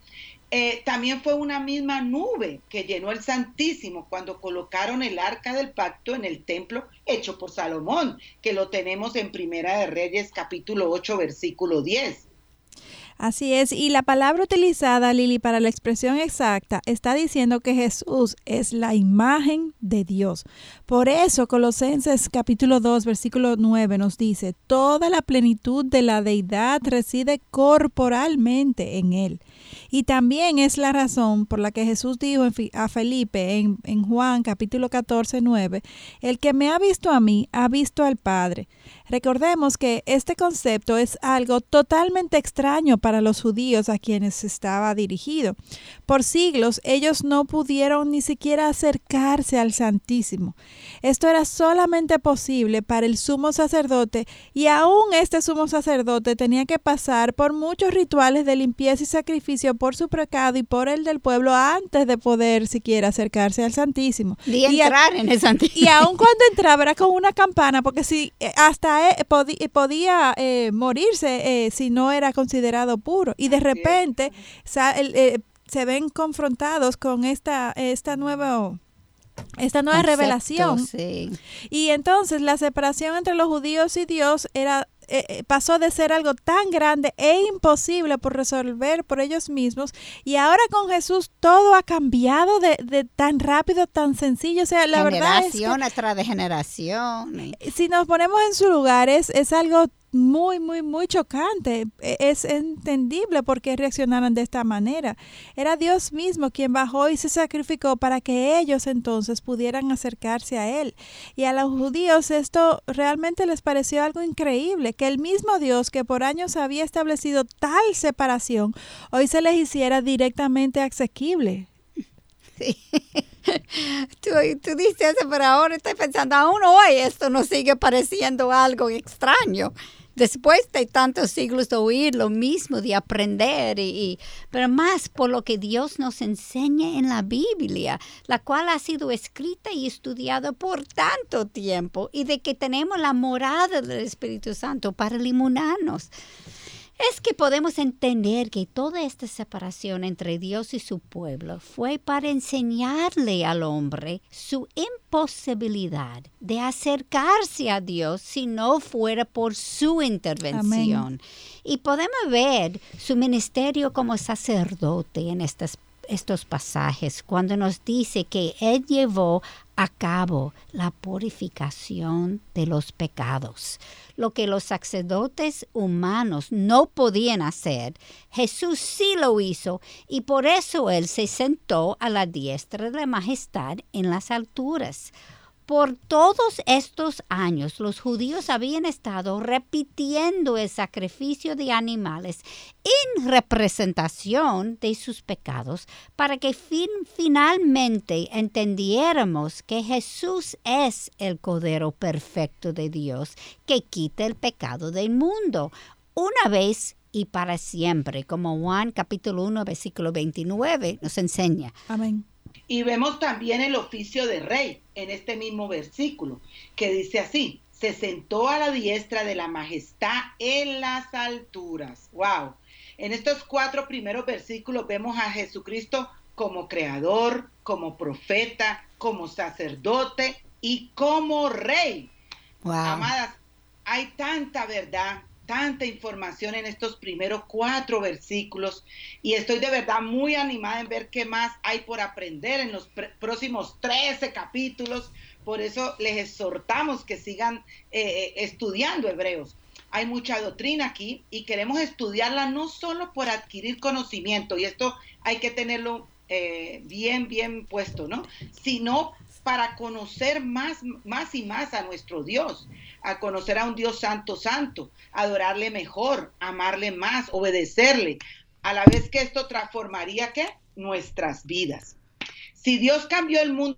eh, también fue una misma nube que llenó el Santísimo cuando colocaron el arca del pacto en el templo hecho por Salomón, que lo tenemos en Primera de Reyes capítulo 8 versículo 10. Así es, y la palabra utilizada, Lili, para la expresión exacta, está diciendo que Jesús es la imagen de Dios. Por eso Colosenses capítulo 2, versículo 9 nos dice, toda la plenitud de la deidad reside corporalmente en Él. Y también es la razón por la que Jesús dijo a Felipe en, Juan capítulo 14, 9, el que me ha visto a mí, ha visto al Padre. Recordemos que este concepto es algo totalmente extraño para los judíos a quienes estaba dirigido. Por siglos ellos no pudieron ni siquiera acercarse al Santísimo. Esto era solamente posible para el sumo sacerdote y aún este sumo sacerdote tenía que pasar por muchos rituales de limpieza y sacrificio por su pecado y por el del pueblo antes de poder siquiera acercarse al Santísimo. Y, entrar en el Santísimo. Y aún cuando entraba era con una campana, porque si eh, hasta eh, podía eh, morirse eh, si no era considerado puro. Y de repente se ven confrontados con esta, esta nueva esta nueva revelación. Y entonces la separación entre los judíos y Dios era pasó de ser algo tan grande e imposible por resolver por ellos mismos y ahora con Jesús todo ha cambiado de, tan rápido, tan sencillo. O sea, la verdad es que, tras generación. Si nos ponemos en su lugar es, es algo muy, muy, muy chocante. E, es entendible por qué reaccionaron de esta manera. Era Dios mismo quien bajó y se sacrificó para que ellos entonces pudieran acercarse a Él. Y a los judíos esto realmente les pareció algo increíble, que el mismo Dios que por años había establecido tal separación, hoy se les hiciera directamente asequible. Sí. Tú, tú dices eso, pero ahora estoy pensando, aún hoy esto nos sigue pareciendo algo extraño después de tantos siglos de oír lo mismo, de aprender, y, pero más por lo que Dios nos enseña en la Biblia, la cual ha sido escrita y estudiada por tanto tiempo, y de que tenemos la morada del Espíritu Santo para limonarnos es que podemos entender que toda esta separación entre Dios y su pueblo fue para enseñarle al hombre su imposibilidad de acercarse a Dios si no fuera por su intervención. Y podemos ver su ministerio como sacerdote en estas estos pasajes cuando nos dice que Él llevó a cabo la purificación de los pecados. Lo que los sacerdotes humanos no podían hacer, Jesús sí lo hizo y por eso Él se sentó a la diestra de la majestad en las alturas. Por todos estos años los judíos habían estado repitiendo el sacrificio de animales en representación de sus pecados para que finalmente entendiéramos que Jesús es el Cordero perfecto de Dios que quita el pecado del mundo una vez y para siempre, como Juan capítulo 1 versículo 29 nos enseña. Amén. Y vemos también el oficio de rey en este mismo versículo, que dice así, se sentó a la diestra de la majestad en las alturas. ¡Wow! En estos cuatro primeros versículos vemos a Jesucristo como creador, como profeta, como sacerdote y como rey. Wow. Amadas, hay tanta verdad tanta información en estos primeros cuatro versículos y estoy de verdad muy animada en ver qué más hay por aprender en los próximos 13 capítulos. Por eso les exhortamos que sigan eh, eh, estudiando hebreos. Hay mucha doctrina aquí y queremos estudiarla no solo por adquirir conocimiento, y esto hay que tenerlo eh, bien, bien puesto, ¿no? Sino para conocer más, más y más a nuestro Dios, a conocer a un Dios santo, santo, adorarle mejor, amarle más, obedecerle, a la vez que esto transformaría ¿qué? nuestras vidas. Si Dios cambió el mundo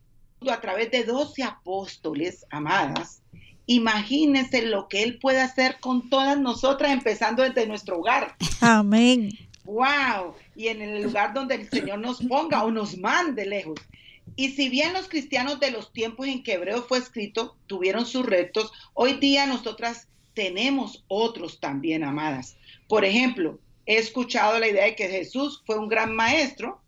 a través de doce apóstoles, amadas, imagínense lo que Él puede hacer con todas nosotras, empezando desde nuestro hogar. Amén. ¡Wow! Y en el lugar donde el Señor nos ponga o nos mande lejos. Y si bien los cristianos de los tiempos en que Hebreo fue escrito tuvieron sus retos, hoy día nosotras tenemos otros también, amadas. Por ejemplo, he escuchado la idea de que Jesús fue un gran maestro,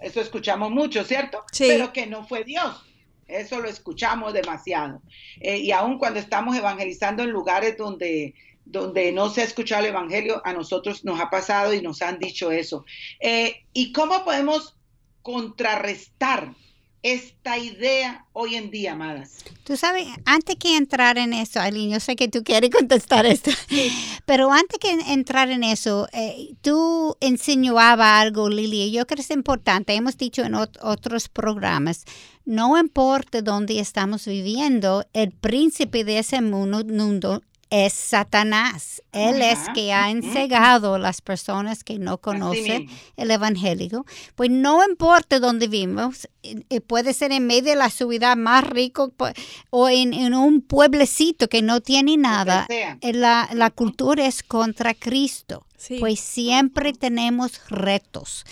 eso escuchamos mucho, ¿cierto? Sí. Pero que no fue Dios. Eso lo escuchamos demasiado. Eh, y aún cuando estamos evangelizando en lugares donde, donde no se ha escuchado el Evangelio, a nosotros nos ha pasado y nos han dicho eso. Eh, ¿Y cómo podemos contrarrestar esta idea hoy en día, amadas? Tú sabes, antes que entrar en eso, Aileen, yo sé que tú quieres contestar esto, pero antes que entrar en eso, eh, tú insinuabas algo, Lili, yo creo que es importante, hemos dicho en ot- otros programas, no importa dónde estamos viviendo, el príncipe de ese mundo, mundo es Satanás. Él es que ha encegado a las personas que no conocen el evangelio. Pues no importa dónde vivimos, eh, eh, puede ser en medio de la ciudad más rico o en, en un pueblecito que no tiene nada. eh, La, la cultura es contra Cristo. Sí. Pues siempre tenemos retos.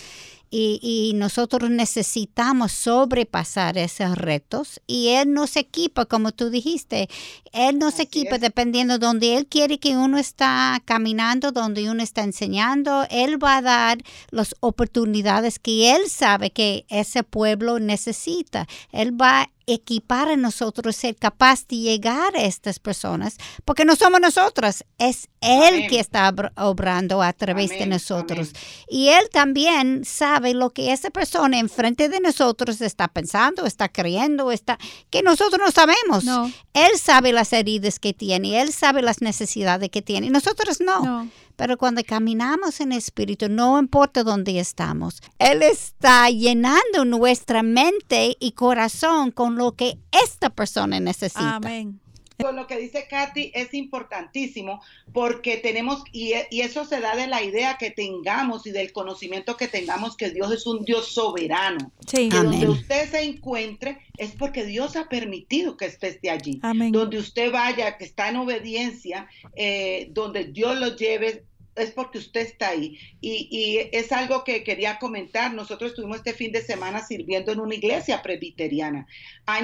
Y, y nosotros necesitamos sobrepasar esos retos y Él nos equipa, como tú dijiste, Él nos Así equipa es. dependiendo donde Él quiere que uno está caminando, donde uno está enseñando, Él va a dar las oportunidades que Él sabe que ese pueblo necesita. Él va a equipar a nosotros ser capaz de llegar a estas personas, porque no somos nosotros, es Él Amén. que está obr- obrando a través de nosotros. amén. Y Él también sabe lo que esa persona enfrente de nosotros está pensando, está creyendo, está que nosotros no sabemos. No, Él sabe las heridas que tiene, Él sabe las necesidades que tiene, y nosotros no. no. Pero cuando caminamos en espíritu, no importa dónde estamos, Él está llenando nuestra mente y corazón con lo que esta persona necesita. Amén. Con lo que dice Katy es importantísimo porque tenemos, y, y eso se da de la idea que tengamos y del conocimiento que tengamos que Dios es un Dios soberano. Sí. Que donde usted se encuentre es porque Dios ha permitido que usted esté allí. Amén. Donde usted vaya, que está en obediencia, eh, donde Dios lo lleve, es porque usted está ahí. Y, y es algo que quería comentar. Nosotros estuvimos este fin de semana sirviendo en una iglesia presbiteriana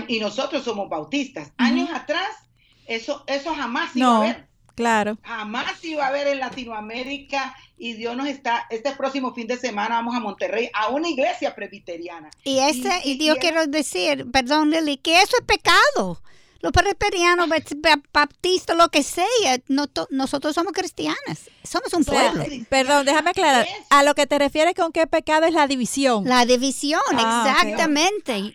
y nosotros somos bautistas. Años atrás, eso, eso jamás iba No. a haber. Claro. Jamás iba a haber en Latinoamérica y Dios nos está, este próximo fin de semana vamos a Monterrey a una iglesia presbiteriana. Y, ese, Y- y, y quiero decir, perdón Lili, que eso es pecado. Los presbiterianos, ba- baptistas, lo que sea, no to- nosotros somos cristianas, somos un pueblo. Perdón, déjame aclarar. A lo que te refieres con qué pecado es la división. La división, Ah, exactamente.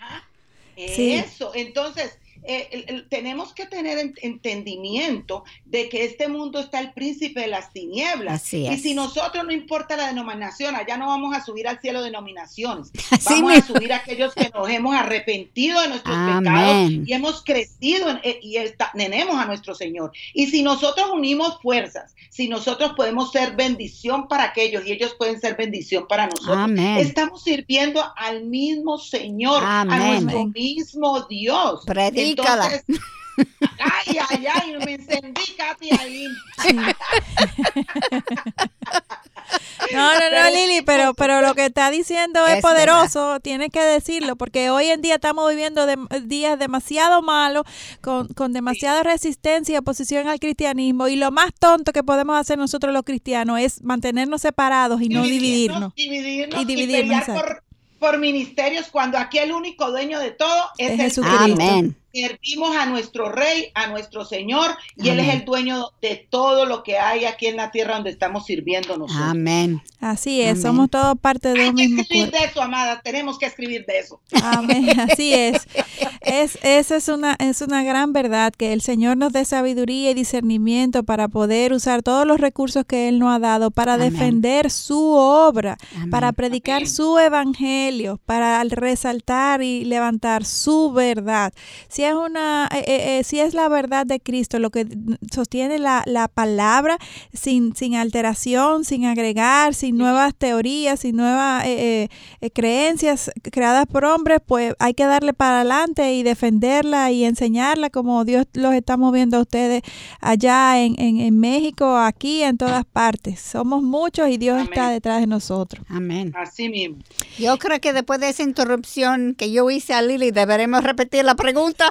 Sí. Eso, entonces eh, el- el- tenemos que tener en- entendimiento de que este mundo está el príncipe de las tinieblas. Así Y es. si nosotros no importa la denominación, allá no vamos a subir al cielo denominaciones. Así vamos a subir a aquellos que nos hemos arrepentido de nuestros Amén. pecados y hemos crecido en- eh, y está- tenemos a nuestro Señor. Y si nosotros unimos fuerzas, si nosotros podemos ser bendición para aquellos y ellos pueden ser bendición para nosotros, Amén. estamos sirviendo al mismo Señor, a Amén. nuestro mismo Dios. Entonces, ay, ay, ay, me encendí, Katy, ahí. No, no, no, Pero- Lili, pero, pero lo que está diciendo es, Es poderoso, tienes que decirlo, porque hoy en día estamos viviendo de- días demasiado malos, con, con demasiada resistencia y oposición al cristianismo, y lo más tonto que podemos hacer nosotros los cristianos es mantenernos separados y no dividirnos. dividirnos Y dividirnos, pelear por, por ministerios cuando aquí el único dueño de todo es, Es el Jesucristo. Cristo. Amén. Servimos a nuestro rey, a nuestro Señor, y Él es el dueño de todo lo que hay aquí en la tierra donde estamos sirviendo nosotros. Amén. Así es, Amén. somos todos parte de Hay un que mismo escribir cuerpo. de eso, amada, tenemos que escribir de eso. Amén, así es. es esa es una, es una gran verdad, que el Señor nos dé sabiduría y discernimiento para poder usar todos los recursos que Él nos ha dado para Amén. defender su obra, Amén. para predicar Amén. su evangelio, para resaltar y levantar su verdad. Si es una, eh, eh, eh, si es la verdad de Cristo, lo que sostiene la, la palabra sin, sin alteración, sin agregar, sin nuevas teorías, sin nuevas eh, eh, eh, creencias creadas por hombres, pues hay que darle para adelante y defenderla y enseñarla como Dios los está moviendo a ustedes allá en, en, en México, aquí, en todas partes. Somos muchos y Dios Amén. está detrás de nosotros. Amén. Así mismo. Yo creo que después de esa interrupción que yo hice a Lili, deberemos repetir la pregunta.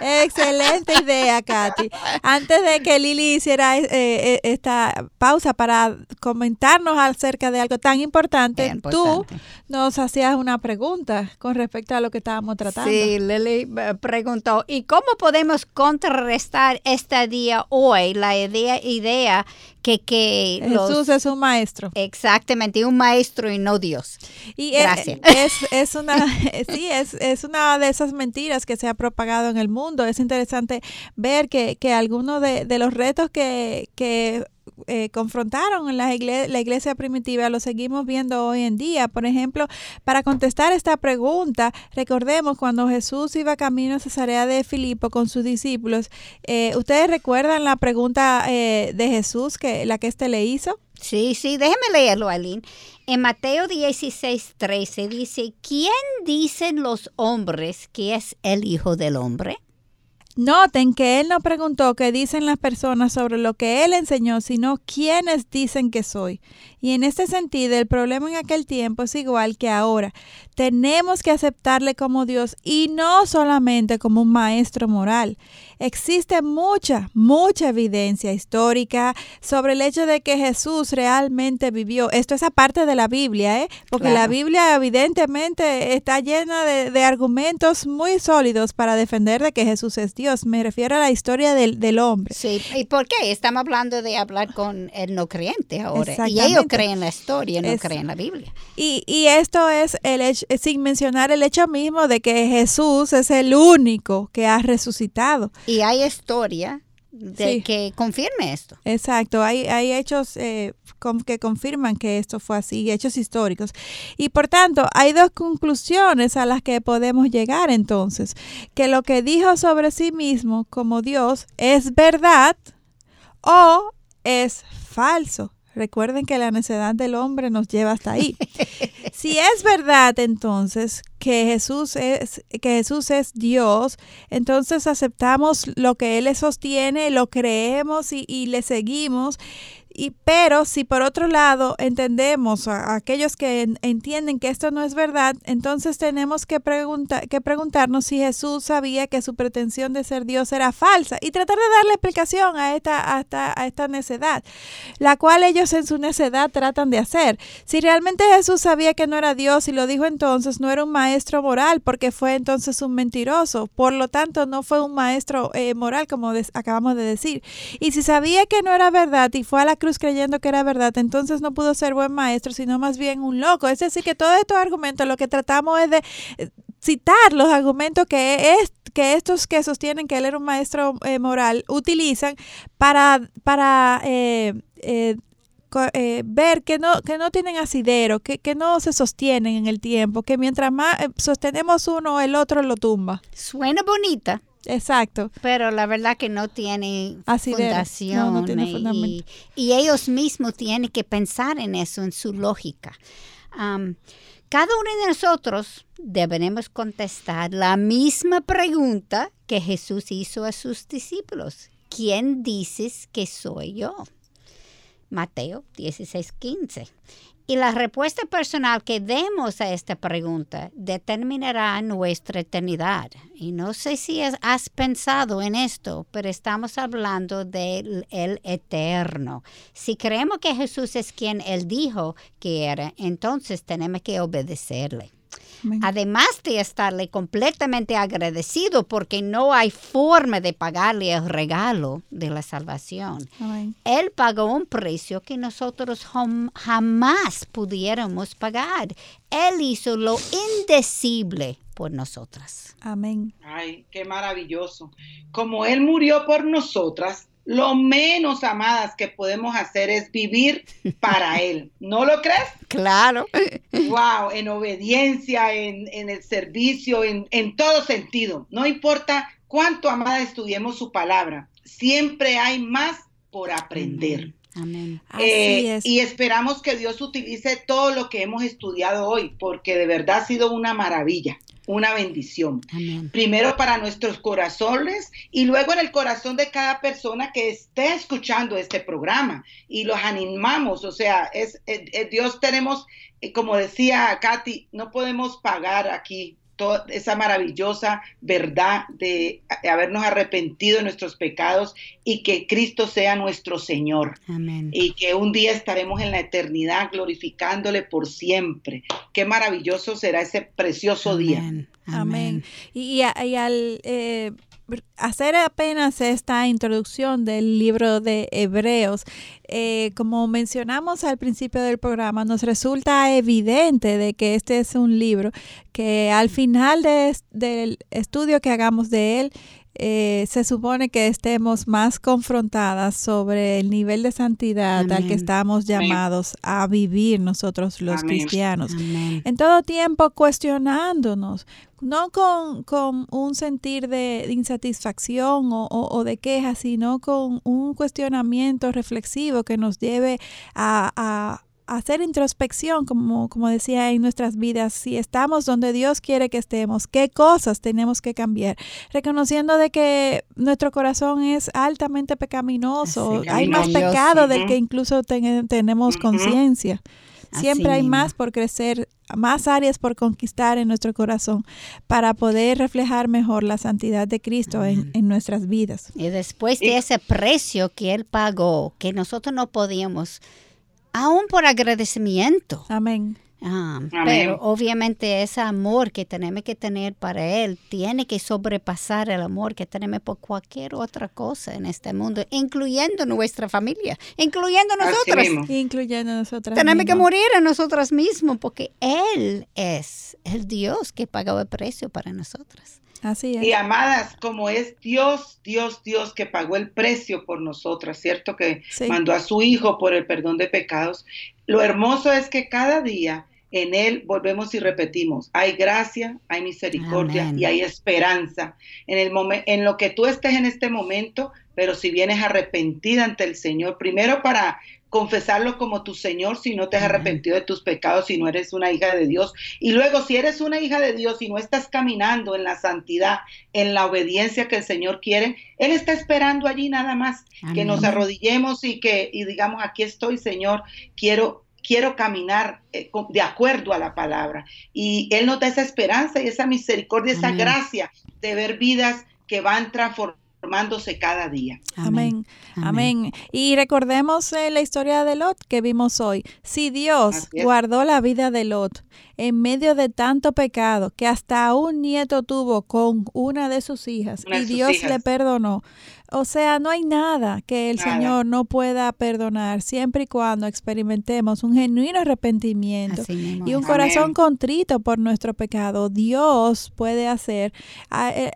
Excelente idea, Katy. Antes de que Lili hiciera eh, eh, esta pausa para comentarnos acerca de algo tan importante, Qué tú importante. nos hacías una pregunta con respecto a lo que estábamos tratando. Sí, Lili eh, preguntó, ¿y cómo podemos contrarrestar este día hoy la idea, idea que, que los- Jesús es un maestro. Exactamente, un maestro y no Dios. Y Gracias. es, es una, sí, es, es una de esas mentiras que se ha propagado en el mundo. Es interesante ver que, algunos de, los retos que, eh, confrontaron en la iglesia primitiva lo seguimos viendo hoy en día. Por ejemplo, para contestar esta pregunta, recordemos cuando Jesús iba camino a Cesarea de Filipo con sus discípulos, eh, ¿ustedes recuerdan la pregunta eh, de Jesús, que la que éste le hizo? Sí, sí, déjeme leerlo, Aline. En Mateo 16, 13 dice, ¿quién dicen los hombres que es el Hijo del Hombre? Noten que él no preguntó qué dicen las personas sobre lo que él enseñó, sino quiénes dicen que soy. Y en este sentido, el problema en aquel tiempo es igual que ahora. Tenemos que aceptarle como Dios y no solamente como un maestro moral. Existe mucha, mucha evidencia histórica sobre el hecho de que Jesús realmente vivió. Esto es aparte de la Biblia, ¿eh? Porque la. Biblia evidentemente está llena de, de argumentos muy sólidos para defender de que Jesús es Dios. Me refiero a la historia del, del hombre. Sí, ¿y por qué? Estamos hablando de hablar con el no creyente ahora. Y ellos creen la historia, no Es- creen la Biblia. Y, y esto es el hecho, sin mencionar el hecho mismo de que Jesús es el único que ha resucitado. Y hay historia de Sí. que confirme esto. Exacto, hay, hay hechos eh, con- que confirman que esto fue así, hechos históricos. Y por tanto, hay dos conclusiones a las que podemos llegar entonces. Que lo que dijo sobre sí mismo como Dios es verdad o es falso. Recuerden que la necedad del hombre nos lleva hasta ahí. si es verdad entonces que Jesús es que Jesús es Dios, entonces aceptamos lo que él sostiene, lo creemos y, y le seguimos. Y, pero si por otro lado entendemos a, aquellos que en- entienden que esto no es verdad, entonces tenemos que, que preguntarnos si Jesús sabía que su pretensión de ser Dios era falsa y tratar de darle explicación a esta, a esta, necedad, la cual ellos en su necedad tratan de hacer. Si realmente Jesús sabía que no era Dios y lo dijo entonces, no era un maestro moral porque fue entonces un mentiroso. Por lo tanto, no fue un maestro eh, moral como acabamos de decir. Y si sabía que no era verdad y fue a la cruz creyendo que era verdad, entonces no pudo ser buen maestro, sino más bien un loco. Es decir, que todos estos argumentos lo que tratamos es de eh, citar los argumentos que es que estos que sostienen que él era un maestro eh, moral utilizan para para eh, eh, eh, ver que no que no tienen asidero, que, que no se sostienen en el tiempo, que mientras más sostenemos uno, el otro lo tumba. Suena bonita, Exacto. pero la verdad que no tiene fundación. No, no tiene y- fundamento. Y, ellos mismos tienen que pensar en eso, en su lógica. Cada uno de nosotros deberemos contestar la misma pregunta que Jesús hizo a sus discípulos. ¿Quién dices que soy yo? Mateo 16, 15. Y la respuesta personal que demos a esta pregunta determinará nuestra eternidad. Y no sé si has, has pensado en esto, pero estamos hablando del el eterno. Si creemos que Jesús es quien Él dijo que era, entonces tenemos que obedecerle. Además de estarle completamente agradecido porque no hay forma de pagarle el regalo de la salvación. Él pagó un precio que nosotros jamás pudiéramos pagar. Él hizo lo indecible por nosotras. Amén. Ay, qué maravilloso. Como Él murió por nosotras, lo menos amadas que podemos hacer es vivir para Él. ¿No lo crees? Claro. Wow, en obediencia, en, el servicio, en, todo sentido. No importa cuánto, amada, estudiemos su palabra, siempre hay más por aprender. Amén. Eh, y esperamos que Dios utilice todo lo que hemos estudiado hoy, porque de verdad ha sido una maravilla una bendición. Primero para nuestros corazones y luego en el corazón de cada persona que esté escuchando este programa. Y los animamos, o sea, es, Dios tenemos, eh, como decía Katy, no podemos pagar aquí toda esa maravillosa verdad de habernos arrepentido de nuestros pecados y que Cristo sea nuestro Señor. Amén. Y que un día estaremos en la eternidad glorificándole por siempre. Qué maravilloso será ese precioso día. Amén. Y, al eh, hacer apenas esta introducción del libro de Hebreos, eh, como mencionamos al principio del programa, nos resulta evidente de que este es un libro que al final del estudio que hagamos de él, eh, se supone que estemos más confrontadas sobre el nivel de santidad al que estamos llamados a vivir nosotros los cristianos. En todo tiempo cuestionándonos, no con, un sentir de, insatisfacción o, de queja, sino con un cuestionamiento reflexivo que nos lleve a hacer introspección, como, como decía, en nuestras vidas, si estamos donde Dios quiere que estemos, qué cosas tenemos que cambiar, reconociendo de que nuestro corazón es altamente pecaminoso, hay más pecado del que incluso tenemos conciencia. Siempre hay más por crecer, más áreas por conquistar en nuestro corazón para poder reflejar mejor la santidad de Cristo en, en, nuestras vidas. Y después de ese precio que Él pagó, que nosotros no podíamos aún por agradecimiento. Amén. Ah, pero obviamente ese amor que tenemos que tener para Él tiene que sobrepasar el amor que tenemos por cualquier otra cosa en este mundo, incluyendo nuestra familia, incluyendo nosotros. Incluyendo nosotras. Tenemos que morir a nosotras mismos porque Él es el Dios que pagó el precio para nosotras. Y amadas, como es Dios, Dios, Dios que pagó el precio por nosotras, ¿cierto? Que mandó a su Hijo por el perdón de pecados. Lo hermoso es que cada día en Él volvemos y repetimos, hay gracia, hay misericordia y hay esperanza. En, el en lo que tú estés en este momento, pero si vienes arrepentida ante el Señor, primero para confesarlo como tu Señor si no te has arrepentido de tus pecados, si no eres una hija de Dios. Y luego, si eres una hija de Dios y no estás caminando en la santidad, en la obediencia que el Señor quiere, Él está esperando allí nada más que nos arrodillemos y que y digamos, aquí estoy, Señor, quiero quiero caminar eh, de acuerdo a la palabra. Y Él nos da esa esperanza y esa misericordia, esa gracia de ver vidas que van transformando formándose cada día. Amén. Amén. Y recordemos eh, la historia de Lot que vimos hoy. Si Dios guardó la vida de Lot en medio de tanto pecado que hasta un nieto tuvo con una de sus hijas y Dios le perdonó, o sea, no hay nada que el Señor no pueda perdonar siempre y cuando experimentemos un genuino arrepentimiento y un corazón contrito por nuestro pecado. Dios puede hacer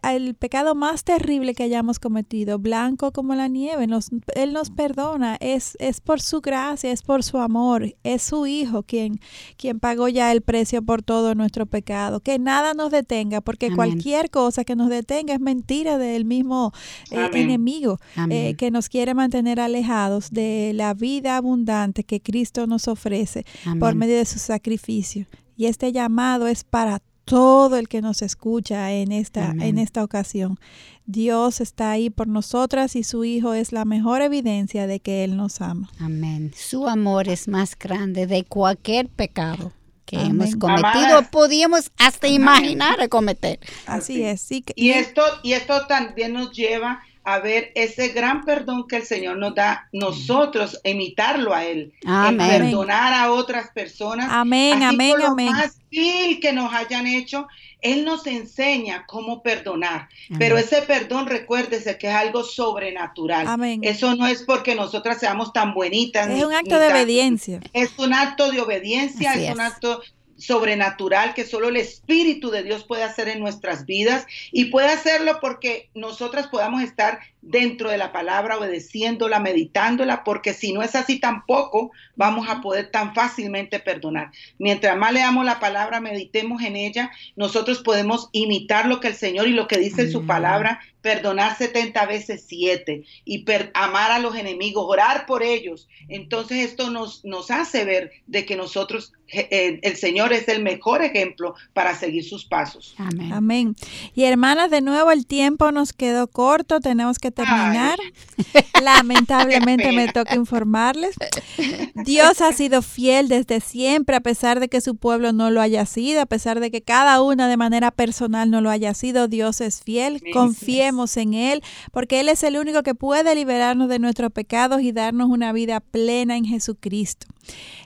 el, pecado más terrible que hayamos cometido, blanco como la nieve. él nos perdona. Es, es por su gracia, es por su amor. Es su Hijo quien, quien pagó ya el precio por todo nuestro pecado. Que nada nos detenga, porque cualquier cosa que nos detenga es mentira del mismo eh, enemigo amigo eh, que nos quiere mantener alejados de la vida abundante que Cristo nos ofrece por medio de su sacrificio. Y este llamado es para todo el que nos escucha en esta, en esta ocasión. Dios está ahí por nosotras y su Hijo es la mejor evidencia de que Él nos ama. Amén. Su amor es más grande de cualquier pecado que hemos cometido, podíamos hasta imaginar cometer. Así es. Sí, y, esto, y esto también nos lleva a ver ese gran perdón que el Señor nos da, nosotros imitarlo a Él, perdonar a otras personas. Amén, amén, por lo amén. más vil que nos hayan hecho, Él nos enseña cómo perdonar. Pero ese perdón, recuérdese que es algo sobrenatural. Amén. Eso no es porque nosotras seamos tan bonitas. Es un acto de obediencia. Es un acto de obediencia, es, un acto sobrenatural que solo el Espíritu de Dios puede hacer en nuestras vidas y puede hacerlo porque nosotras podamos estar dentro de la palabra, obedeciéndola, meditándola, porque si no es así tampoco vamos a poder tan fácilmente perdonar. Mientras más leamos la palabra, meditemos en ella, nosotros podemos imitar lo que el Señor y lo que dice en su palabra, perdonar 70 veces 7 y amar a los enemigos, orar por ellos. Entonces esto nos, nos hace ver de que nosotros, eh, el Señor es el mejor ejemplo para seguir sus pasos. Amén. Amén. Y hermanas, de nuevo el tiempo nos quedó corto, tenemos que terminar. Lamentablemente me toca informarles. Dios ha sido fiel desde siempre, a pesar de que su pueblo no lo haya sido, a pesar de que cada una de manera personal no lo haya sido. Dios es fiel. Confiemos en Él, porque Él es el único que puede liberarnos de nuestros pecados y darnos una vida plena en Jesucristo.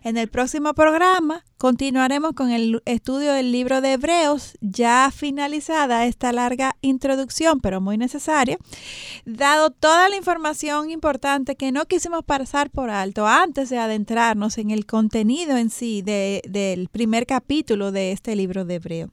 En el próximo programa continuaremos con el estudio del libro de Hebreos, ya finalizada esta larga introducción, pero muy necesaria, dado toda la información importante que no quisimos pasar por alto antes de adentrarnos en el contenido en sí del primer capítulo de este libro de Hebreo.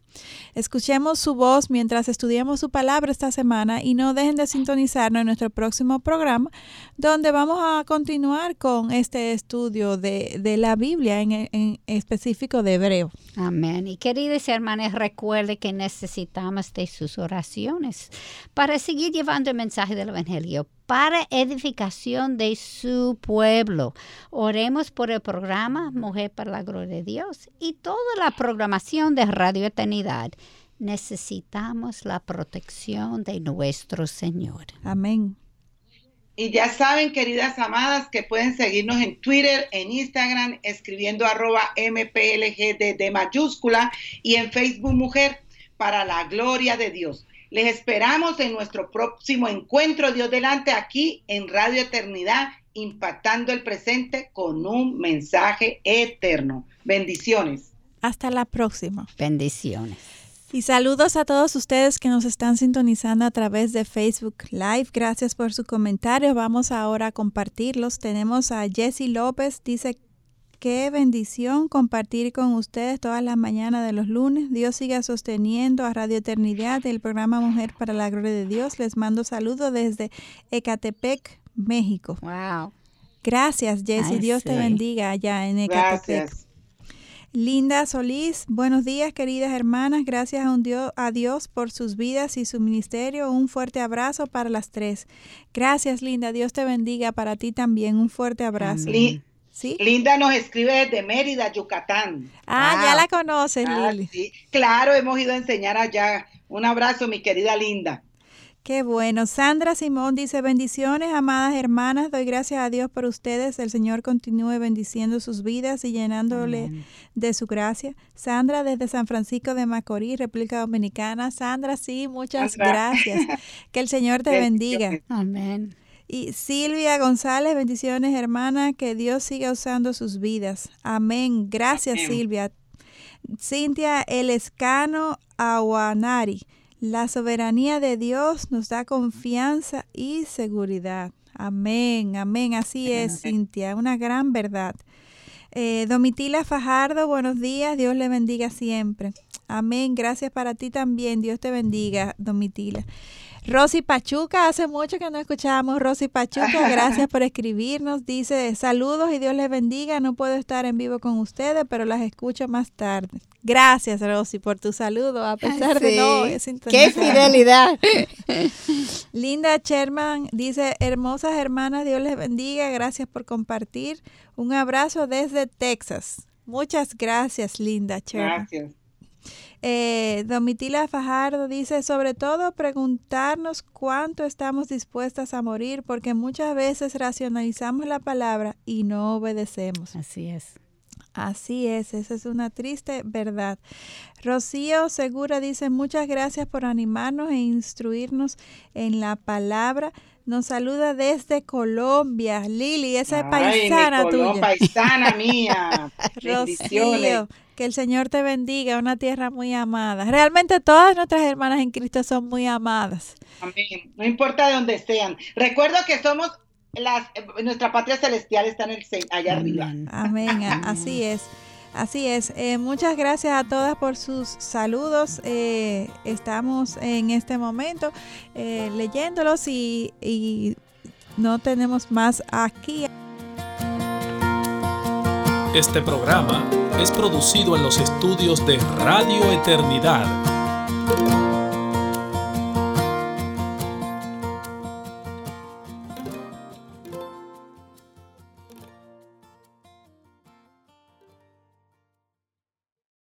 Escuchemos su voz mientras estudiamos su palabra esta semana y no dejen de sintonizarnos en nuestro próximo programa, donde vamos a continuar con este estudio de, de la Biblia en, en, específico de Hebreo. Amén. Y queridos hermanos, recuerde que necesitamos de sus oraciones para seguir llevando el mensaje del Evangelio para edificación de su pueblo. Oremos por el programa Mujer para la Gloria de Dios y toda la programación de Radio Eternidad. Necesitamos la protección de nuestro Señor. Amén. Y ya saben, queridas amadas, que pueden seguirnos en Twitter, en Instagram, escribiendo arroba MPLG de mayúscula y en Facebook Mujer para la gloria de Dios. Les esperamos en nuestro próximo encuentro Dios delante aquí en Radio Eternidad, impactando el presente con un mensaje eterno. Bendiciones. Hasta la próxima. Bendiciones. Y saludos a todos ustedes que nos están sintonizando a través de Facebook Live. Gracias por su comentario. Vamos ahora a compartirlos. Tenemos a Jesse López, dice qué bendición compartir con ustedes todas las mañanas de los lunes. Dios siga sosteniendo a Radio Eternidad, el programa Mujer para la Gloria de Dios. Les mando saludos desde Ecatepec, México. Wow. Gracias, Jesse. Dios te bendiga allá en Ecatepec. Gracias. Linda Solís, buenos días queridas hermanas, gracias a, un Dios, a Dios por sus vidas y su ministerio. Un fuerte abrazo para las tres. Gracias Linda, Dios te bendiga para ti también. Un fuerte abrazo. ¿Sí? Linda nos escribe desde Mérida, Yucatán. Ah, ya la conoces, ah, Lili. Sí. Claro, hemos ido a enseñar allá. Un abrazo, mi querida Linda. Qué bueno. Sandra Simón dice, bendiciones, amadas hermanas, doy gracias a Dios por ustedes. El Señor continúe bendiciendo sus vidas y llenándole de su gracia. Sandra desde San Francisco de Macorís, República Dominicana. Sandra, sí, muchas gracias. Que el Señor te bendiga. Amén. Y Silvia González, bendiciones hermana, que Dios siga usando sus vidas. Amén. Gracias Silvia. Cintia Elescano Aguanari. La soberanía de Dios nos da confianza y seguridad. Amén, amén. Así es, Cintia, una gran verdad. Eh, Domitila Fajardo, buenos días. Dios le bendiga siempre. Amén. Gracias para ti también. Dios te bendiga, Domitila. Rosy Pachuca, hace mucho que no escuchábamos Rosy Pachuca, gracias por escribirnos. Dice, saludos y Dios les bendiga. No puedo estar en vivo con ustedes, pero las escucho más tarde. Gracias, Rosy, por tu saludo, a pesar de no ¡Qué fidelidad! Linda Sherman dice, hermosas hermanas, Dios les bendiga. Gracias por compartir. Un abrazo desde Texas. Muchas gracias, Linda Sherman. Gracias. Eh, Domitila Fajardo dice, sobre todo preguntarnos cuánto estamos dispuestas a morir, porque muchas veces racionalizamos la palabra y no obedecemos. Así es. Así es, esa es una triste verdad. Rocío Segura dice, muchas gracias por animarnos e instruirnos en la palabra. Nos saluda desde Colombia. Lili, esa es paisana tuya. Paisana mía. Rocío, que el Señor te bendiga, una tierra muy amada. Realmente todas nuestras hermanas en Cristo son muy amadas. Amén. No importa de dónde sean. Recuerdo que somos las, nuestra patria celestial está en el allá arriba. Amén. Así es. Así es. Eh, muchas gracias a todas por sus saludos. Eh, estamos en este momento eh, leyéndolos y, y no tenemos más aquí. Este programa es producido en los estudios de Radio Eternidad.